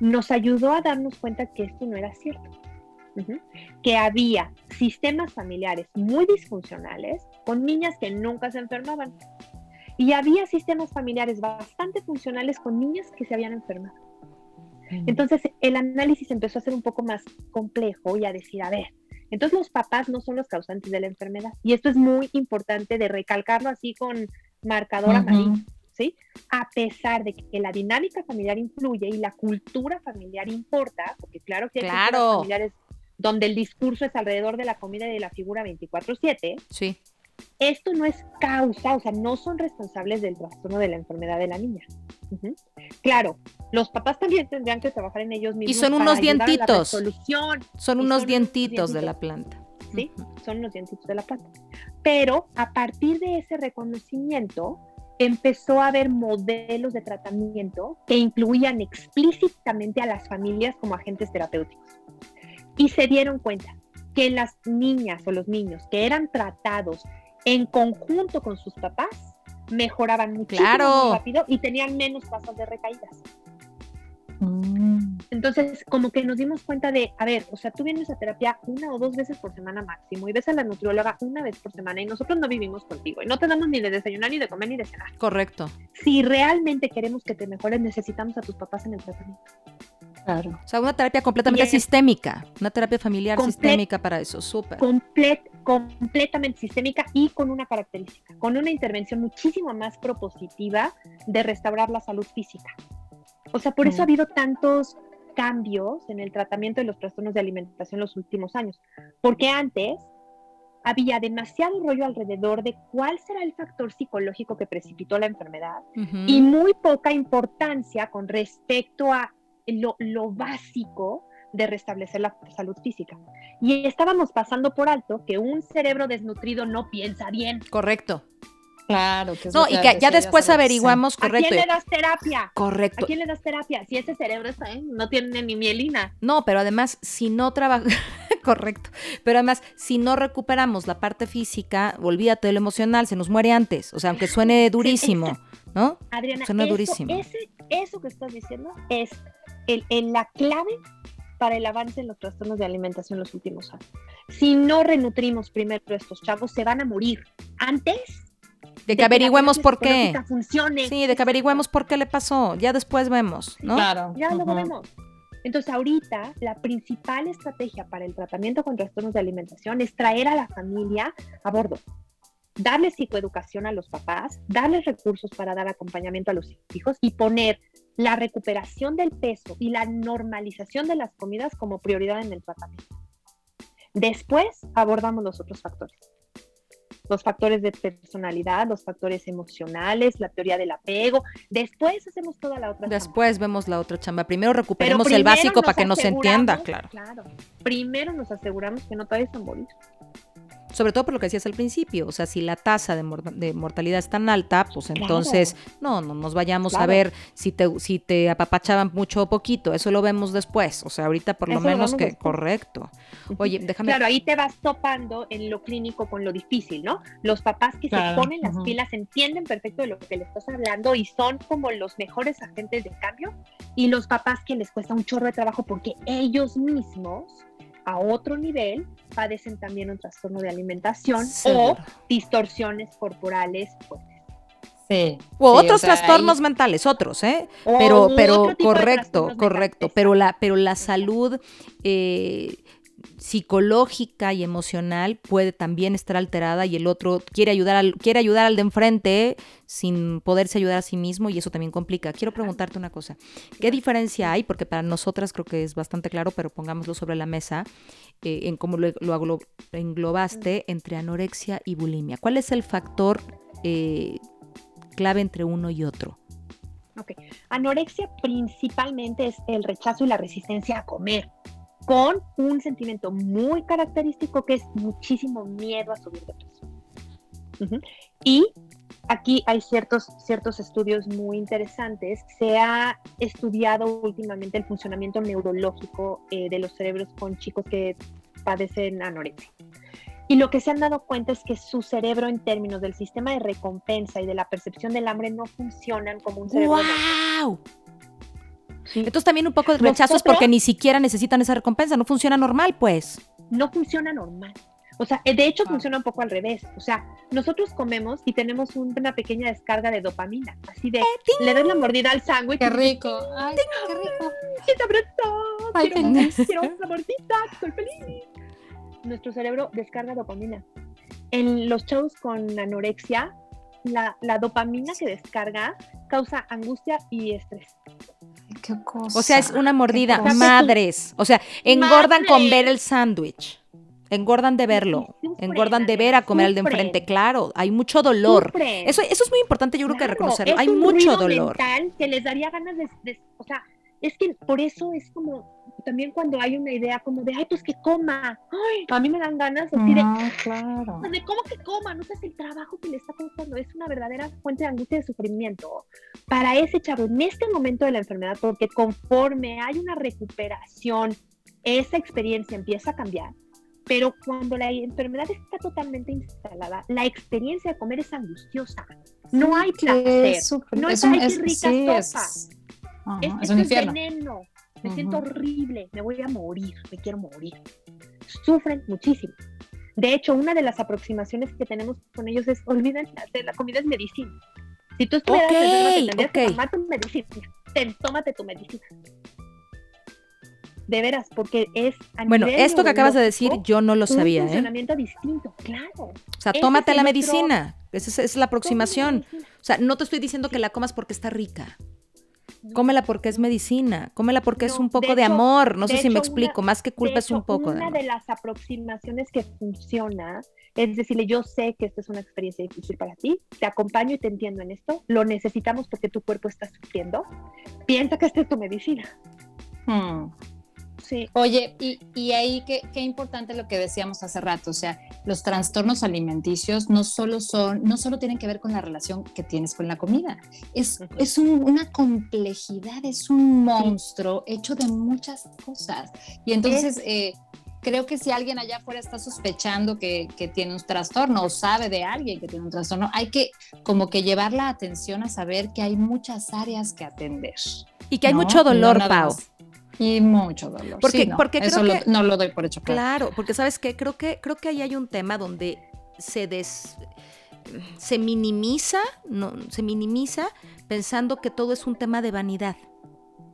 nos ayudó a darnos cuenta que esto no era cierto. Que había sistemas familiares muy disfuncionales con niñas que nunca se enfermaban. Y había sistemas familiares bastante funcionales con niñas que se habían enfermado. Entonces el análisis empezó a ser un poco más complejo y a decir, a ver, entonces los papás no son los causantes de la enfermedad. Y esto es muy importante de recalcarlo así con marcador amarillo, ¿sí? A pesar de que la dinámica familiar influye y la cultura familiar importa, porque claro que hay claro. familiares donde el discurso es alrededor de la comida y de la figura 24/7. Sí. Esto no es causa, o sea, no son responsables del trastorno de la enfermedad de la niña. Claro, los papás también tendrían que trabajar en ellos mismos. Y son unos dientitos. Son unos dientitos, de la planta. Sí, son unos dientitos de la planta. Pero a partir de ese reconocimiento, empezó a haber modelos de tratamiento que incluían explícitamente a las familias como agentes terapéuticos. Y se dieron cuenta que las niñas o los niños que eran tratados en conjunto con sus papás mejoraban muchísimo más rápido y tenían menos tasas de recaídas. Mm. Entonces, como que nos dimos cuenta de, a ver, o sea, tú vienes a terapia una o dos veces por semana máximo y ves a la nutrióloga una vez por semana y nosotros no vivimos contigo y no te damos ni de desayunar, ni de comer, ni de cenar. Correcto. Si realmente queremos que te mejores, necesitamos a tus papás en el tratamiento. Claro. O sea, una terapia completamente sistémica, una terapia familiar sistémica para eso, súper. Completamente sistémica y con una característica, con una intervención muchísimo más propositiva de restaurar la salud física. O sea, por eso ha habido tantos cambios en el tratamiento de los trastornos de alimentación en los últimos años, porque antes había demasiado rollo alrededor de cuál será el factor psicológico que precipitó la enfermedad y muy poca importancia con respecto a lo, lo básico de restablecer la salud física. Y estábamos pasando por alto que un cerebro desnutrido no piensa bien. Correcto. Claro, que No, y que ya después averiguamos, correcto. ¿A quién le das terapia? Correcto. ¿A quién le das terapia? Si ese cerebro está, ¿eh? no tiene ni mielina. No, pero además, si no trabaja, correcto, pero además, si no recuperamos la parte física, olvídate de lo emocional, se nos muere antes, o sea, aunque suene durísimo, ¿no? Adriana, suena durísimo. eso que estás diciendo es el, la clave para el avance en los trastornos de alimentación en los últimos años. Si no renutrimos primero a estos chavos, se van a morir antes de que averigüemos por qué. Funcione. Sí, de que averigüemos por qué le pasó. Ya después vemos, ¿no? Claro. Ya lo vemos. Entonces, ahorita la principal estrategia para el tratamiento con trastornos de alimentación es traer a la familia a bordo. Darles psicoeducación a los papás, darles recursos para dar acompañamiento a los hijos y poner la recuperación del peso y la normalización de las comidas como prioridad en el tratamiento. Después abordamos los otros factores los factores de personalidad, los factores emocionales, la teoría del apego. Después hacemos toda la otra. Después vemos la otra chamba. Primero recuperemos el básico para que nos entienda, claro. Claro. Primero nos aseguramos que no a morir. Sobre todo por lo que decías al principio, o sea, si la tasa de, mortalidad es tan alta, pues entonces no, no nos vayamos a ver si te, si te apapachaban mucho o poquito, eso lo vemos después, o sea, ahorita por lo menos que correcto. Oye, déjame. Claro, ahí te vas topando en lo clínico con lo difícil, ¿no? Los papás que se ponen las pilas entienden perfecto de lo que le estás hablando y son como los mejores agentes de cambio, y los papás que les cuesta un chorro de trabajo porque ellos mismos a otro nivel padecen también un trastorno de alimentación o distorsiones corporales Sí, o otros trastornos mentales, otros, ¿eh? pero, pero correcto, correcto. Pero la, pero la salud eh, psicológica y emocional puede también estar alterada y el otro quiere ayudar al, quiere ayudar al de enfrente sin poderse ayudar a sí mismo y eso también complica. Quiero preguntarte una cosa. ¿Qué diferencia hay? Porque para nosotras creo que es bastante claro, pero pongámoslo sobre la mesa eh, en cómo lo, englobaste entre anorexia y bulimia. ¿Cuál es el factor eh, clave entre uno y otro? Ok. Anorexia principalmente es el rechazo y la resistencia a comer con un sentimiento muy característico que es muchísimo miedo a subir de peso. Y aquí hay ciertos, ciertos estudios muy interesantes. Se ha estudiado últimamente el funcionamiento neurológico eh, de los cerebros con chicos que padecen anorexia. Y lo que se han dado cuenta es que su cerebro en términos del sistema de recompensa y de la percepción del hambre no funcionan como un cerebro. ¡Wow! Entonces también un poco de rechazos porque ni siquiera necesitan esa recompensa, no funciona normal, pues. No funciona normal. O sea, de hecho ah. funciona un poco al revés. O sea, nosotros comemos y tenemos una pequeña descarga de dopamina. Así de, eh, le das la mordida al sándwich. Qué rico. Ay, qué rico. ¡Qué sabroso! Ay, quiero, quiero una mordida, estoy feliz. Nuestro cerebro descarga dopamina. En los shows con anorexia, la, la dopamina que descarga causa angustia y estrés. O sea, es una mordida. Madres. O sea, engordan con ver el sándwich. Engordan de verlo, engordan de ver a comer al de enfrente, claro, hay mucho dolor. Eso, eso es muy importante, yo creo que reconocerlo. Hay mucho dolor. que les daría ganas de, o sea, es que por eso es como también cuando hay una idea como de, ay, pues que coma, ay, a mí me dan ganas así de, ah, claro. de cómo que coma, no si el trabajo que le está costando es una verdadera fuente de angustia y de sufrimiento para ese chavo en este momento de la enfermedad, porque conforme hay una recuperación, esa experiencia empieza a cambiar. Pero cuando la enfermedad está totalmente instalada, la experiencia de comer es angustiosa. No hay placer. no hay sopa. Es, un veneno. Me siento horrible, me voy a morir, me quiero morir. Sufren muchísimo. De hecho, una de las aproximaciones que tenemos con ellos es, olvídense, la comida es medicina. Si tú estuvieras okay, tendrías que tomar tu medicina. Ten, tómate tu medicina. De veras, porque es a Bueno, esto que acabas de decir yo no lo sabía. Un ¿eh? funcionamiento distinto, claro. O sea, tómate la medicina. Esa es, la aproximación. O sea, no te estoy diciendo que la comas porque está rica. Cómela porque es medicina, cómela porque es un poco de, amor, no sé si me explico, más que culpa es un poco una de las aproximaciones que funciona es decirle, yo sé que esta es una experiencia difícil para ti, te acompaño y te entiendo en esto, lo necesitamos porque tu cuerpo está sufriendo, piensa que esta es tu medicina. Hmm. Oye, y, ahí qué, importante lo que decíamos hace rato, o sea, los trastornos alimenticios no solo son, no solo tienen que ver con la relación que tienes con la comida, es, es una complejidad, es un monstruo hecho de muchas cosas. Y entonces, eh, creo que si alguien allá afuera está sospechando que, tiene un trastorno o sabe de alguien que tiene un trastorno, hay que como que llevar la atención a saber que hay muchas áreas que atender. Y que hay mucho dolor, Pau. Y mucho dolor. Porque, porque eso no lo doy por hecho. Claro. porque sabes qué, creo que, creo que ahí hay un tema donde se des se minimiza, no, se minimiza pensando que todo es un tema de vanidad.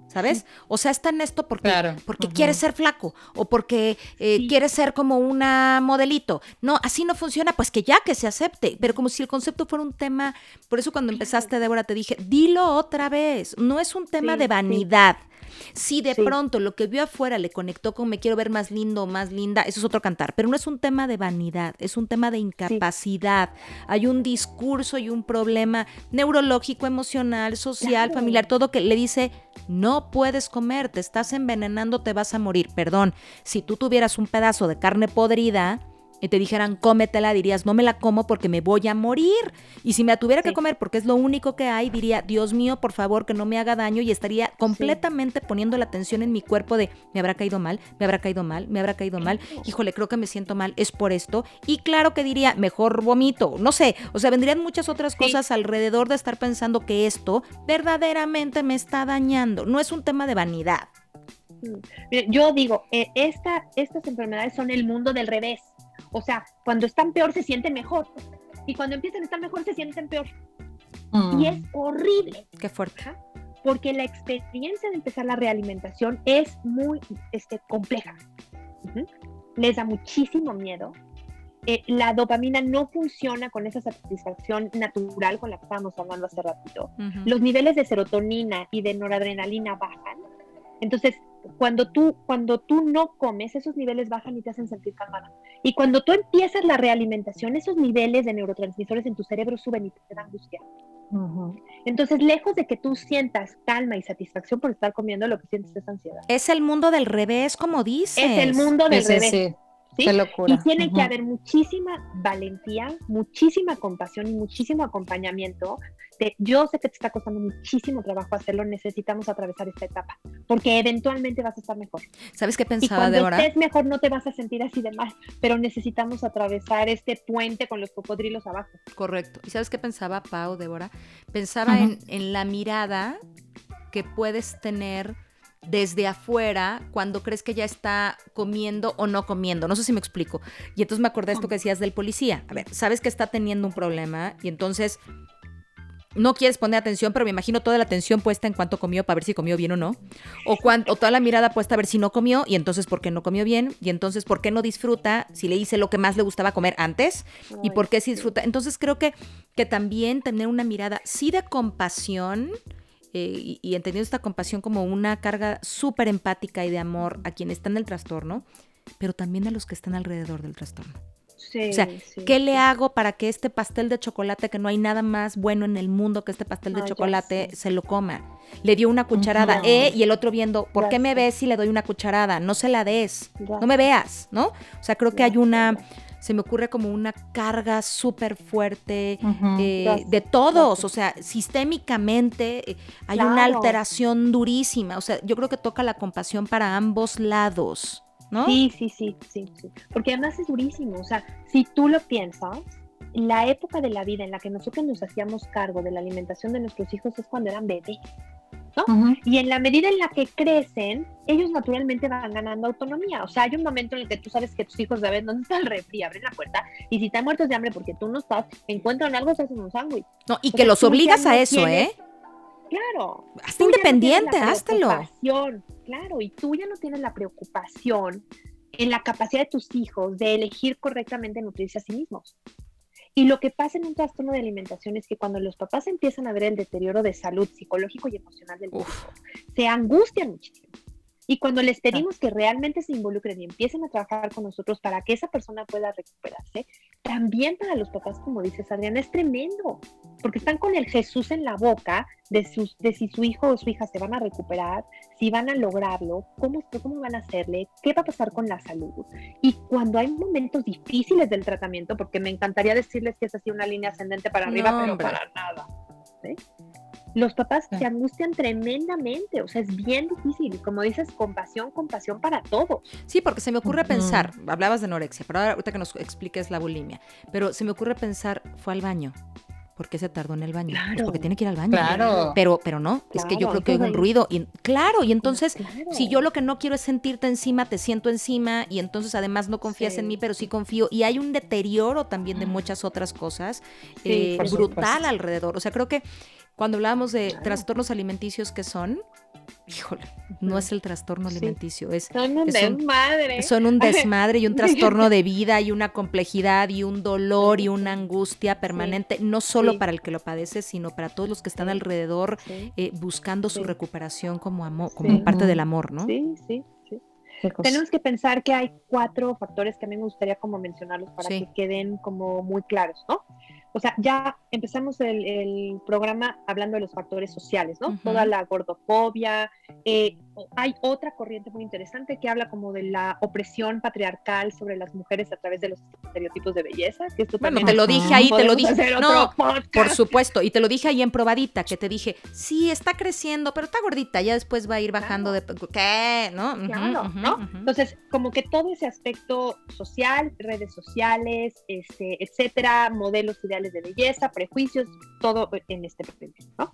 ¿Sabes? O sea, está en esto porque, porque quiere ser flaco o porque eh, quiere ser como una modelito. No, así no funciona, pues que ya que se acepte. Pero como si el concepto fuera un tema, por eso cuando empezaste, Débora, te dije, dilo otra vez. No es un tema de vanidad. Si de pronto lo que vio afuera le conectó con me quiero ver más lindo o más linda, eso es otro cantar, pero no es un tema de vanidad, es un tema de incapacidad. Hay un discurso y un problema neurológico, emocional, social, familiar, todo que le dice, no puedes comer, te estás envenenando, te vas a morir. Perdón, si tú tuvieras un pedazo de carne podrida, y te dijeran cómetela, dirías no me la como porque me voy a morir. Y si me la tuviera que comer porque es lo único que hay, diría Dios mío, por favor, que no me haga daño y estaría completamente poniendo la atención en mi cuerpo de me habrá caído mal, me habrá caído mal, me habrá caído mal, híjole, creo que me siento mal, es por esto. Y claro que diría mejor vomito, no sé, o sea, vendrían muchas otras cosas alrededor de estar pensando que esto verdaderamente me está dañando. No es un tema de vanidad. Mm. Yo digo, eh, esta, estas enfermedades son el mundo del revés. O sea, cuando están peor se sienten mejor. Y cuando empiezan a estar mejor se sienten peor. Y mm. es horrible. Qué fuerte. Porque la experiencia de empezar la realimentación es muy este, compleja. Les da muchísimo miedo. Eh, la dopamina no funciona con esa satisfacción natural con la que estábamos hablando hace ratito. Los niveles de serotonina y de noradrenalina bajan. Entonces, cuando tú, cuando tú no comes, esos niveles bajan y te hacen sentir calmada. Y cuando tú empiezas la realimentación, esos niveles de neurotransmisores en tu cerebro suben y te dan angustia. Entonces, lejos de que tú sientas calma y satisfacción por estar comiendo, lo que sientes es ansiedad. Es el mundo del revés, como dices. Es el mundo del revés. Sí. Y tiene que haber muchísima valentía, muchísima compasión y muchísimo acompañamiento. De, yo sé que te está costando muchísimo trabajo hacerlo, necesitamos atravesar esta etapa, porque eventualmente vas a estar mejor. ¿Sabes qué pensaba, y cuando estés mejor no te vas a sentir así de mal, pero necesitamos atravesar este puente con los cocodrilos abajo. Correcto. ¿Y sabes qué pensaba, Pau, Débora? Pensaba en, en la mirada que puedes tener desde afuera cuando crees que ya está comiendo o no comiendo. No sé si me explico. Y entonces me acordé de esto que decías del policía. A ver, sabes que está teniendo un problema y entonces no quieres poner atención, pero me imagino toda la atención puesta en cuánto comió para ver si comió bien o no. O, o toda la mirada puesta a ver si no comió y entonces por qué no comió bien. Y entonces por qué no disfruta si le hice lo que más le gustaba comer antes. y por qué sí disfruta. Entonces creo que, que también tener una mirada sí de compasión eh, y, entendiendo esta compasión como una carga súper empática y de amor a quien está en el trastorno, pero también a los que están alrededor del trastorno. o sea, ¿qué le hago para que este pastel de chocolate, que no hay nada más bueno en el mundo que este pastel de chocolate, se lo coma? Le dio una cucharada, eh, y el otro viendo, ¿por qué me ves si le doy una cucharada? No se la des, no me veas, ¿no? O sea, creo que hay una se me ocurre como una carga súper fuerte eh, de todos, o sea, sistémicamente eh, hay una alteración durísima, o sea, yo creo que toca la compasión para ambos lados, ¿no? Sí, sí, sí, sí, sí, porque además es durísimo, o sea, si tú lo piensas, la época de la vida en la que nosotros nos hacíamos cargo de la alimentación de nuestros hijos es cuando eran bebés. Y en la medida en la que crecen, ellos naturalmente van ganando autonomía. O sea, hay un momento en el que tú sabes que tus hijos saben dónde está el refri, abren la puerta y si están muertos de hambre porque tú no estás, encuentran algo, se hacen un sándwich. No, y que los obligas a eso, ¿eh? Claro. Hasta independiente, no Claro, y tú ya no tienes la preocupación en la capacidad de tus hijos de elegir correctamente nutrirse a sí mismos. Y lo que pasa en un trastorno de alimentación es que cuando los papás empiezan a ver el deterioro de salud psicológico y emocional del hijo, se angustian muchísimo. Y cuando les pedimos que realmente se involucren y empiecen a trabajar con nosotros para que esa persona pueda recuperarse, también para los papás, como dices Adriana, es tremendo, porque están con el Jesús en la boca de, sus, de si su hijo o su hija se van a recuperar, si van a lograrlo, cómo, cómo van a hacerle, qué va a pasar con la salud. Y cuando hay momentos difíciles del tratamiento, porque me encantaría decirles que es así una línea ascendente para arriba, pero para nada. ¿sí? Los papás se angustian tremendamente, o sea, es bien difícil. Como dices, compasión, compasión para todo. Sí, porque se me ocurre pensar, hablabas de anorexia, pero ahora ahorita que nos expliques la bulimia, pero se me ocurre pensar, fue al baño. ¿Por qué se tardó en el baño? Pues claro. porque tiene que ir al baño. Claro. Pero, pero no, es que yo creo que hay un ruido. Y, claro, y entonces, si yo lo que no quiero es sentirte encima, te siento encima, y entonces además no confías en mí, pero sí confío. Y hay un deterioro también de muchas otras cosas eh, brutal alrededor. O sea, creo que cuando hablábamos de trastornos alimenticios que son, híjole, no es el trastorno alimenticio, es, son un desmadre. son un desmadre y un trastorno de vida y una complejidad y un dolor y una angustia permanente, no solo para el que lo padece, sino para todos los que están alrededor eh, buscando su recuperación como, amor, como parte del amor, ¿no? Sí, sí. Tenemos que pensar que hay cuatro factores que a mí me gustaría como mencionarlos para que queden como muy claros, ¿no? O sea, ya empezamos el, programa hablando de los factores sociales, ¿no? Toda la gordofobia, eh, hay otra corriente muy interesante que habla como de la opresión patriarcal sobre las mujeres a través de los estereotipos de belleza. Que esto Bueno, te lo dije ahí, te lo dije. No, por supuesto. Y te lo dije ahí en probadita, que te dije, sí, está creciendo, pero está gordita, ya después va a ir bajando de... ¿Qué? ¿No? Claro, ¿no? Entonces, como que todo ese aspecto social, redes sociales, este, etcétera, modelos ideales de belleza, prejuicios, todo en este papel, ¿no?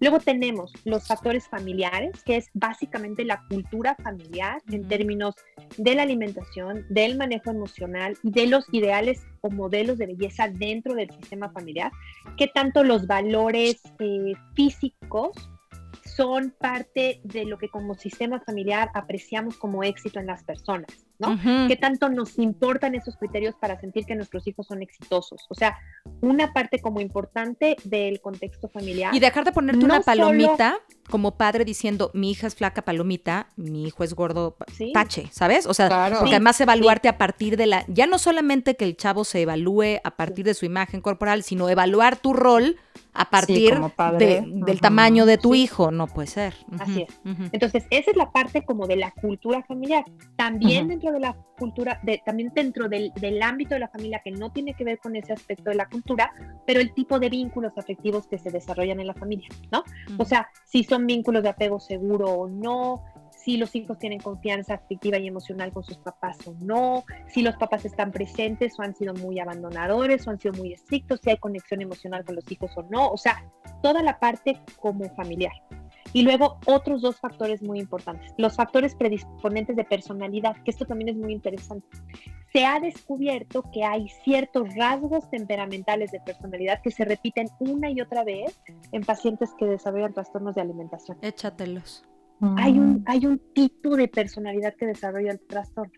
Luego tenemos los factores familiares, que es básicamente la cultura familiar en términos de la alimentación, del manejo emocional y de los ideales o modelos de belleza dentro del sistema familiar, que tanto los valores eh, físicos son parte de lo que como sistema familiar apreciamos como éxito en las personas, ¿no? Ujú. ¿Qué tanto nos importan esos criterios para sentir que nuestros hijos son exitosos? O sea, una parte como importante del contexto familiar. Y dejar de ponerte No una solo- palomita como padre diciendo, mi hija es flaca palomita, mi hijo es gordo Sí. tache, ¿sabes? O sea, Claro. porque Sí, además evaluarte a partir de la, ya no solamente que el chavo se evalúe a partir de su imagen corporal, sino evaluar tu rol a partir padre. de- del tamaño de tu Sí. hijo, no puede ser. Así es. Entonces, esa es la parte como de la cultura familiar. También dentro de la cultura, de, también dentro del, del ámbito de la familia que no tiene que ver con ese aspecto de la cultura, pero el tipo de vínculos afectivos que se desarrollan en la familia, ¿no? O sea, si son vínculos de apego seguro o no, si los hijos tienen confianza afectiva y emocional con sus papás o no, si los papás están presentes o han sido muy abandonadores o han sido muy estrictos, si hay conexión emocional con los hijos o no, o sea, toda la parte como familiar. Y luego otros dos factores muy importantes, los factores predisponentes de personalidad, que esto también es muy interesante. Se ha descubierto que hay ciertos rasgos temperamentales de personalidad que se repiten una y otra vez en pacientes que desarrollan trastornos de alimentación. Échatelos. Hay un, hay un tipo de personalidad que desarrolla el trastorno.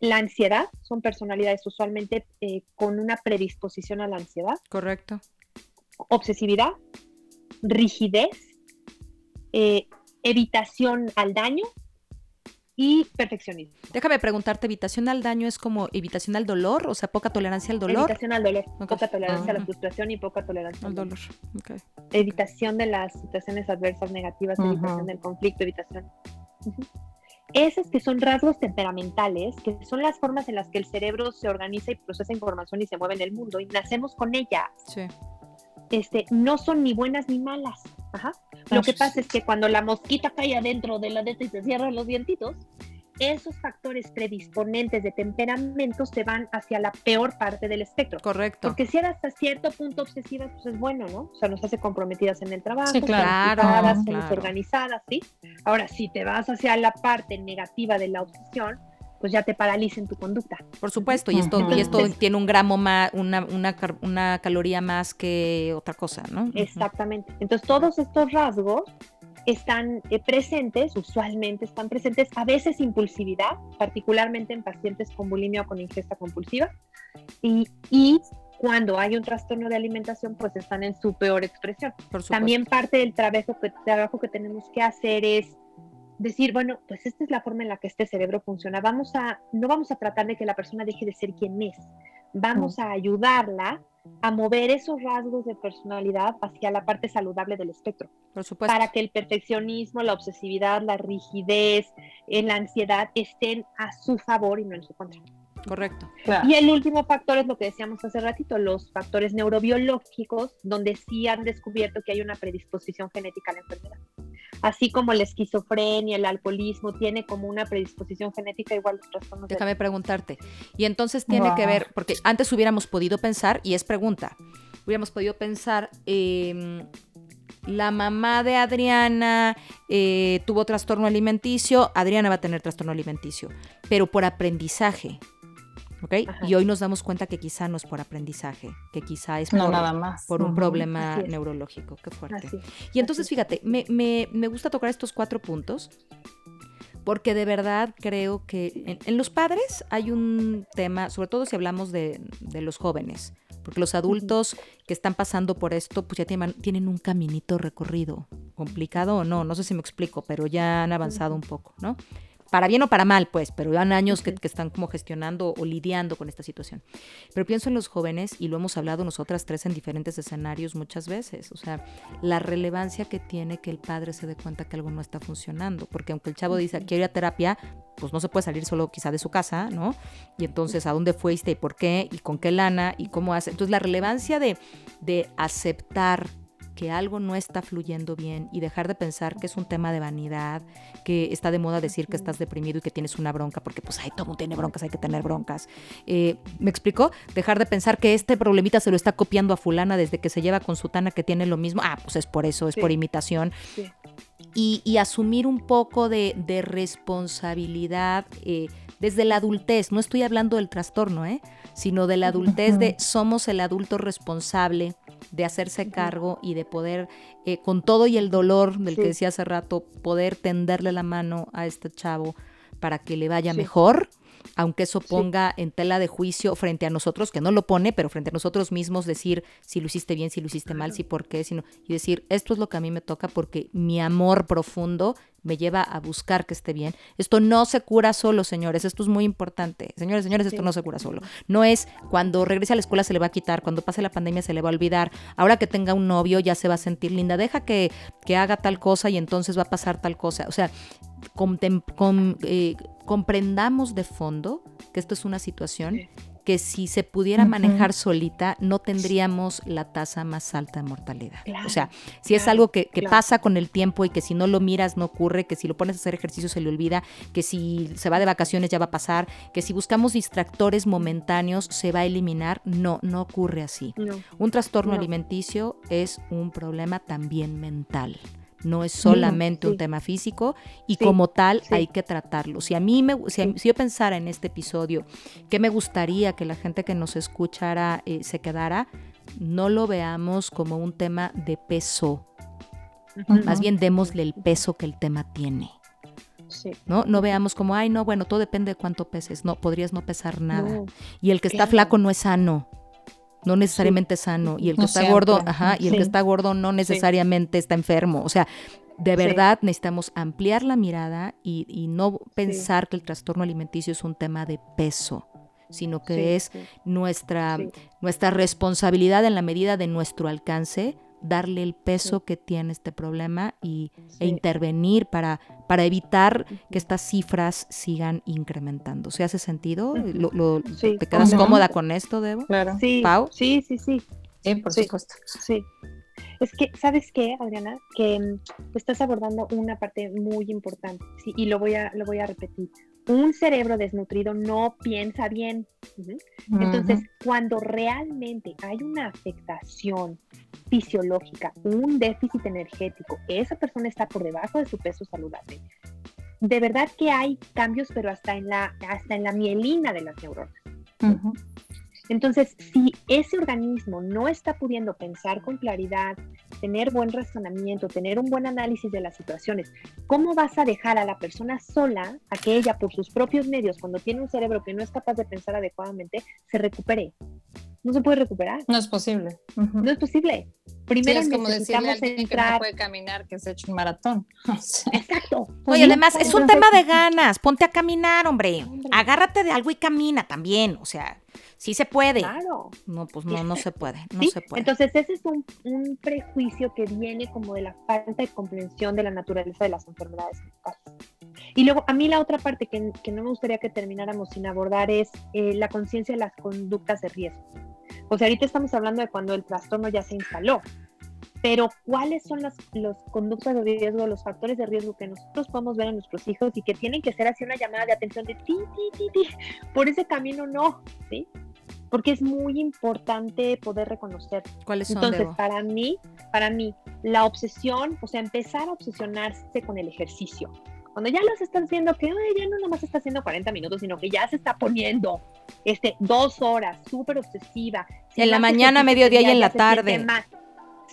La ansiedad son personalidades usualmente eh, con una predisposición a la ansiedad, Correcto. obsesividad, rigidez, eh, evitación al daño y perfeccionismo. Déjame preguntarte, ¿evitación al daño es como evitación al dolor? O sea, poca tolerancia al dolor. Evitación al dolor, poca tolerancia a la Ujú. frustración y poca tolerancia Al al dolor. dolor. ok. Evitación de las situaciones adversas negativas, evitación del conflicto, evitación. Esos que son rasgos temperamentales, que son las formas en las que el cerebro se organiza y procesa información y se mueve en el mundo, y nacemos con ellas, Sí. este, no son ni buenas ni malas. Ajá. Lo que pasa es que cuando la mosquita cae adentro de la de y se cierran los dientitos, esos factores predisponentes de temperamento se van hacia la peor parte del espectro. Correcto. Porque si eres hasta cierto punto obsesivas, pues es bueno, ¿no? O sea, nos hace comprometidas en el trabajo, Sí, claro. planificadas, Claro, somos claro. organizadas, ¿sí? Ahora, si te vas hacia la parte negativa de la obsesión, pues ya te paraliza en tu conducta. Por supuesto, y esto, y esto Entonces- tiene un gramo más, una, una, una caloría más que otra cosa, ¿no? Exactamente. Entonces, todos estos rasgos están eh, presentes, usualmente están presentes, a veces impulsividad, particularmente en pacientes con bulimia o con ingesta compulsiva, y, y cuando hay un trastorno de alimentación, pues están en su peor expresión. También parte del trabajo que, trabajo que tenemos que hacer es decir, bueno, pues esta es la forma en la que este cerebro funciona. Vamos a, no vamos a tratar de que la persona deje de ser quien es. Vamos a ayudarla a mover esos rasgos de personalidad hacia la parte saludable del espectro, Por supuesto. para que el perfeccionismo, la obsesividad, la rigidez, eh, la ansiedad estén a su favor y no en su contra. Correcto. Claro. Y el último factor es lo que decíamos hace ratito, los factores neurobiológicos, donde sí han descubierto que hay una predisposición genética a la enfermedad. Así como la esquizofrenia, el alcoholismo tiene como una predisposición genética igual los trastornos. de- Déjame preguntarte. Y entonces tiene que ver, porque antes hubiéramos podido pensar, y es pregunta, hubiéramos podido pensar, eh, la mamá de Adriana eh, tuvo trastorno alimenticio, Adriana va a tener trastorno alimenticio, pero por aprendizaje. ¿Ok? Ajá. Y hoy nos damos cuenta que quizá no es por aprendizaje, que quizá es No, por, nada más. por un problema neurológico. Qué fuerte. Y entonces, fíjate, me, me- me gusta tocar estos cuatro puntos porque de verdad creo que en, en los padres hay un tema, sobre todo si hablamos de, de los jóvenes, porque los adultos que están pasando por esto, pues ya tienen, tienen un caminito recorrido, complicado o no, no sé si me explico, pero ya han avanzado un poco, ¿no? Para bien o para mal, pues, pero van años que, que, están como gestionando o lidiando con esta situación. Pero pienso en los jóvenes, y lo hemos hablado nosotras tres en diferentes escenarios muchas veces, o sea, la relevancia que tiene que el padre se dé cuenta que algo no está funcionando, porque aunque el chavo dice, quiero ir a terapia, pues no se puede salir solo quizá de su casa, ¿no? Y entonces, ¿a dónde fuiste y por qué y con qué lana y cómo hace? Entonces, la relevancia de, de aceptar que algo no está fluyendo bien y dejar de pensar que es un tema de vanidad, que está de moda decir que estás deprimido y que tienes una bronca, porque pues ay, todo mundo tiene broncas, hay que tener broncas. Eh, ¿Me explico? Dejar de pensar que este problemita se lo está copiando a fulana desde que se lleva con sutana que tiene lo mismo. Ah, pues es por eso, es por imitación. Y, asumir un poco de, responsabilidad eh, desde la adultez. No estoy hablando del trastorno, ¿eh? sino de la adultez de somos el adulto responsable de hacerse cargo y de poder, eh, con todo y el dolor del que decía hace rato, poder tenderle la mano a este chavo para que le vaya mejor, aunque eso ponga en tela de juicio frente a nosotros, que no lo pone, pero frente a nosotros mismos decir si lo hiciste bien, si lo hiciste mal, si por qué, sino, y decir esto es lo que a mí me toca porque mi amor profundo me lleva a buscar que esté bien. Esto no se cura solo, señores, esto es muy importante. Señores, señores, esto no se cura solo. No es cuando regrese a la escuela se le va a quitar, cuando pase la pandemia se le va a olvidar, ahora que tenga un novio ya se va a sentir linda, deja que, que haga tal cosa y entonces va a pasar tal cosa. O sea, eh, comprendamos de fondo que esto es una situación que si se pudiera manejar solita no tendríamos la tasa más alta de mortalidad. o sea, si es algo que, pasa con el tiempo y que si no lo miras no ocurre, que si lo pones a hacer ejercicio se le olvida, que si se va de vacaciones ya va a pasar, que si buscamos distractores momentáneos se va a eliminar, no, no ocurre así. Un trastorno alimenticio es un problema también mental no es solamente un tema físico y como tal hay que tratarlo. Si a mí me, si, yo pensara en este episodio que me gustaría que la gente que nos escuchara eh, se quedara, no lo veamos como un tema de peso. Más bien démosle el peso que el tema tiene. ¿no? No veamos como, ay, no, bueno, todo depende de cuánto peses. No, podrías no pesar nada. y el que está flaco no es sano no necesariamente sano y el que está gordo, ajá, y el que está gordo no necesariamente está enfermo, o sea, de verdad necesitamos ampliar la mirada y, no pensar que el trastorno alimenticio es un tema de peso, sino que es nuestra, nuestra responsabilidad en la medida de nuestro alcance darle el peso que tiene este problema y, e intervenir para, para evitar que estas cifras sigan incrementando. ¿Se hace sentido? ¿Lo, ¿Te quedas cómoda con esto, Debo? Claro. Sí, ¿Pau? sí, sí, sí. Sí, por supuesto. Sí. Es que, ¿sabes qué, Adriana? Que mm, estás abordando una parte muy importante, sí, y lo voy a, lo voy a repetir un cerebro desnutrido no piensa bien. Entonces, cuando realmente hay una afectación fisiológica, un déficit energético, esa persona está por debajo de su peso saludable. De verdad que hay cambios, pero hasta en la, hasta en la mielina de las neuronas. Entonces, si ese organismo no está pudiendo pensar con claridad, tener buen razonamiento, tener un buen análisis de las situaciones, ¿cómo vas a dejar a la persona sola a que ella por sus propios medios, cuando tiene un cerebro que no es capaz de pensar adecuadamente, se recupere? No se puede recuperar. No es posible. No es posible. Primero es como decirle a alguien que no puede caminar, que se ha hecho un maratón. Exacto. Oye, además, es un tema de ganas. Ponte a caminar, hombre. Agárrate de algo y camina también. O sea, Sí se puede. Claro. No, pues no, no se puede, no se puede. Entonces ese es un, un, prejuicio que viene como de la falta de comprensión de la naturaleza de las enfermedades mentales. Y luego, a mí la otra parte que, que no me gustaría que termináramos sin abordar es eh, la conciencia de las conductas de riesgo. O sea, ahorita estamos hablando de cuando el trastorno ya se instaló, pero ¿cuáles son las los conductas de riesgo, los factores de riesgo que nosotros podemos ver en nuestros hijos y que tienen que ser así una llamada de atención de ti, ti, ti, ti, por ese camino no, ¿sí? porque es muy importante poder reconocer. ¿Cuáles son? Entonces, para mí, para mí, la obsesión, o sea, empezar a obsesionarse con el ejercicio. Cuando ya los estás viendo que ya no nomás está haciendo 40 minutos, sino que ya se está poniendo este, dos horas, súper obsesiva. en la mañana, mediodía y en la tarde.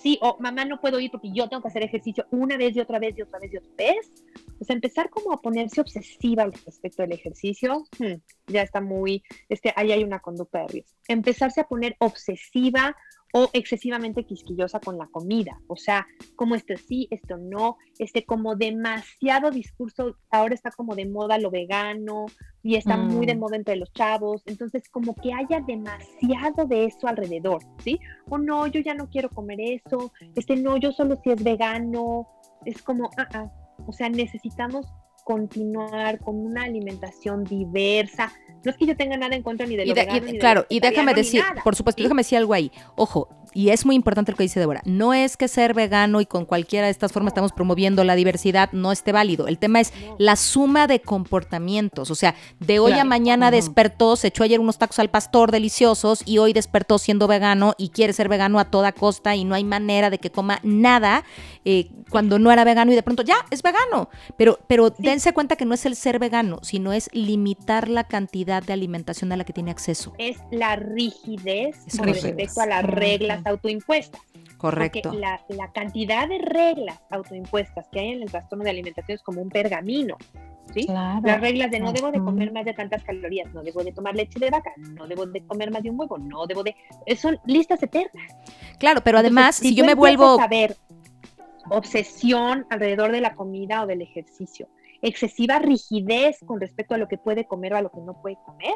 Sí, o mamá no puedo ir porque yo tengo que hacer ejercicio una vez y otra vez y otra vez y otra vez. Pues empezar como a ponerse obsesiva al respecto del ejercicio, hmm, ya está muy, este, ahí hay una conducta de riesgo. Empezarse a poner obsesiva o excesivamente quisquillosa con la comida, o sea, como esto sí, esto no, este como demasiado discurso, ahora está como de moda lo vegano y está muy de Mm. moda entre los chavos, entonces como que haya demasiado de eso alrededor, ¿sí? O no, yo ya no quiero comer eso, este no, yo solo si es vegano, es como, ah, ah, o sea, necesitamos continuar con una alimentación diversa. No es que yo tenga nada en contra ni de lo Y de- y vegano, de- ni de lo claro, y déjame decir, por supuesto, ¿sí? déjame decir algo ahí. Ojo, y es muy importante lo que dice Débora. No es que ser vegano y con cualquiera de estas formas estamos promoviendo la diversidad no esté válido. El tema es la suma de comportamientos. O sea, de hoy a mañana despertó, se echó ayer unos tacos al pastor deliciosos y hoy despertó siendo vegano y quiere ser vegano a toda costa y no hay manera de que coma nada eh, cuando no era vegano y de pronto ya es vegano. Pero, pero dense cuenta que no es el ser vegano, sino es limitar la cantidad de alimentación a la que tiene acceso. es la rigidez Es con respecto a las reglas autoimpuestas. Correcto. Porque la, la cantidad de reglas autoimpuestas que hay en el trastorno de alimentación es como un pergamino. ¿sí? Claro. Las reglas de no debo de comer más de tantas calorías, no debo de tomar leche de vaca, no debo de comer más de un huevo, no debo de... Son listas eternas. Claro, pero además, Entonces, si, yo me vuelvo... a obsesión alrededor de la comida o del ejercicio, excesiva rigidez con respecto a lo que puede comer o a lo que no puede comer,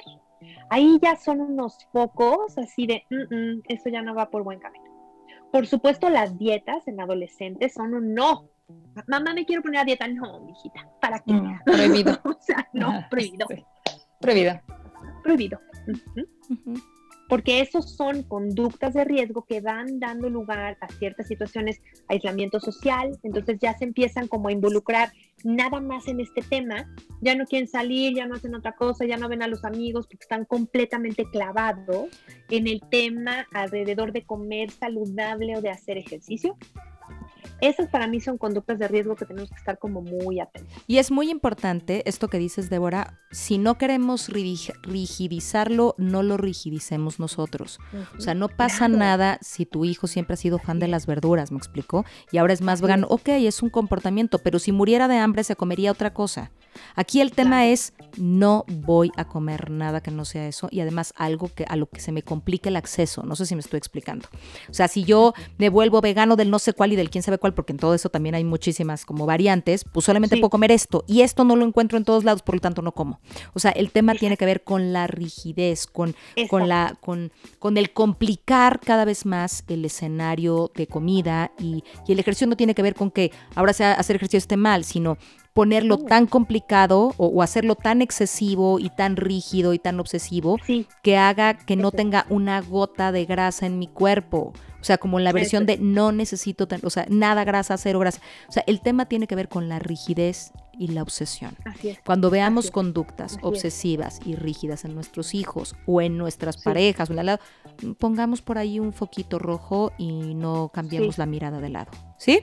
ahí ya son unos focos así de, "Mm, mm, eso ya no va por buen camino. Por supuesto, las dietas en adolescentes son un no. Mamá, me quiero poner a dieta. No, mijita, ¿para qué? No, prohibido. o sea, no, Ajá, prohibido, sí. Prohibido. prohibido. Porque esos son conductas de riesgo que van dando lugar a ciertas situaciones, aislamiento social, entonces ya se empiezan como a involucrar nada más en este tema, ya no quieren salir, ya no hacen otra cosa, ya no ven a los amigos porque están completamente clavados en el tema alrededor de comer saludable o de hacer ejercicio. Esas para mí son conductas de riesgo que tenemos que estar como muy atentos. Y es muy importante esto que dices, Débora, si no queremos rig- rigidizarlo, no lo rigidicemos nosotros. O sea, no pasa Claro. nada si tu hijo siempre ha sido fan de las verduras, ¿me explicó? Y ahora es más vegano. Ok, es un comportamiento, pero si muriera de hambre se comería otra cosa. Aquí el tema Claro. es no voy a comer nada que no sea eso y además algo que a lo que se me complique el acceso. No sé si me estoy explicando. O sea, si yo me vuelvo vegano del no sé cuál y del quién sabe cuál, porque en todo eso también hay muchísimas como variantes, pues solamente Sí. puedo comer esto y esto no lo encuentro en todos lados, por lo tanto no como. O sea, el tema tiene que ver con la rigidez, con, con, la, con, con el complicar cada vez más el escenario de comida y, y el ejercicio no tiene que ver con que ahora sea hacer ejercicio esté mal, sino ponerlo tan complicado o, o hacerlo tan excesivo y tan rígido y tan obsesivo Sí, que haga que no tenga una gota de grasa en mi cuerpo. O sea, como en la versión Eso de no necesito, o sea, nada grasa, cero grasa. O sea, el tema tiene que ver con la rigidez y la obsesión. así es. Cuando veamos Así conductas así obsesivas y rígidas en nuestros hijos o en nuestras Sí. parejas o en el lado, pongamos por ahí un foquito rojo y no cambiemos Sí. la mirada de lado. ¿Sí?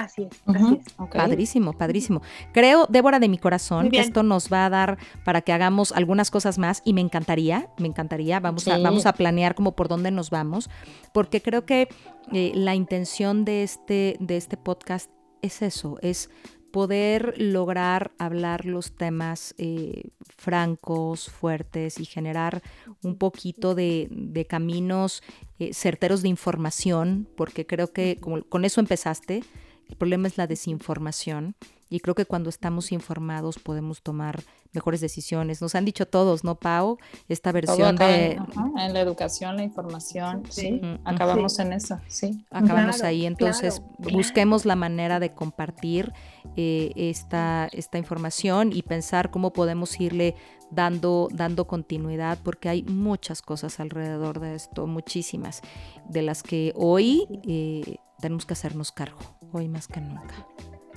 Así es, así es. Padrísimo, padrísimo. Creo, Débora de mi corazón, que esto nos va a dar para que hagamos algunas cosas más y me encantaría, me encantaría, vamos, a, vamos a planear como por dónde nos vamos, porque creo que eh, la intención de este, de este podcast es eso, es poder lograr hablar los temas eh, francos, fuertes y generar un poquito de, de caminos eh, certeros de información, porque creo que como con eso empezaste, el problema es la desinformación y creo que cuando estamos informados podemos tomar mejores decisiones. Nos han dicho todos, ¿no, Pau? Esta Todo versión de... en, ajá, en la educación, la información, sí, acabamos Sí. en eso, sí. Acabamos Claro, ahí, entonces claro, claro. busquemos la manera de compartir eh, esta, esta información y pensar cómo podemos irle dando, dando continuidad, porque hay muchas cosas alrededor de esto, muchísimas, de las que hoy eh, tenemos que hacernos cargo, hoy más que nunca.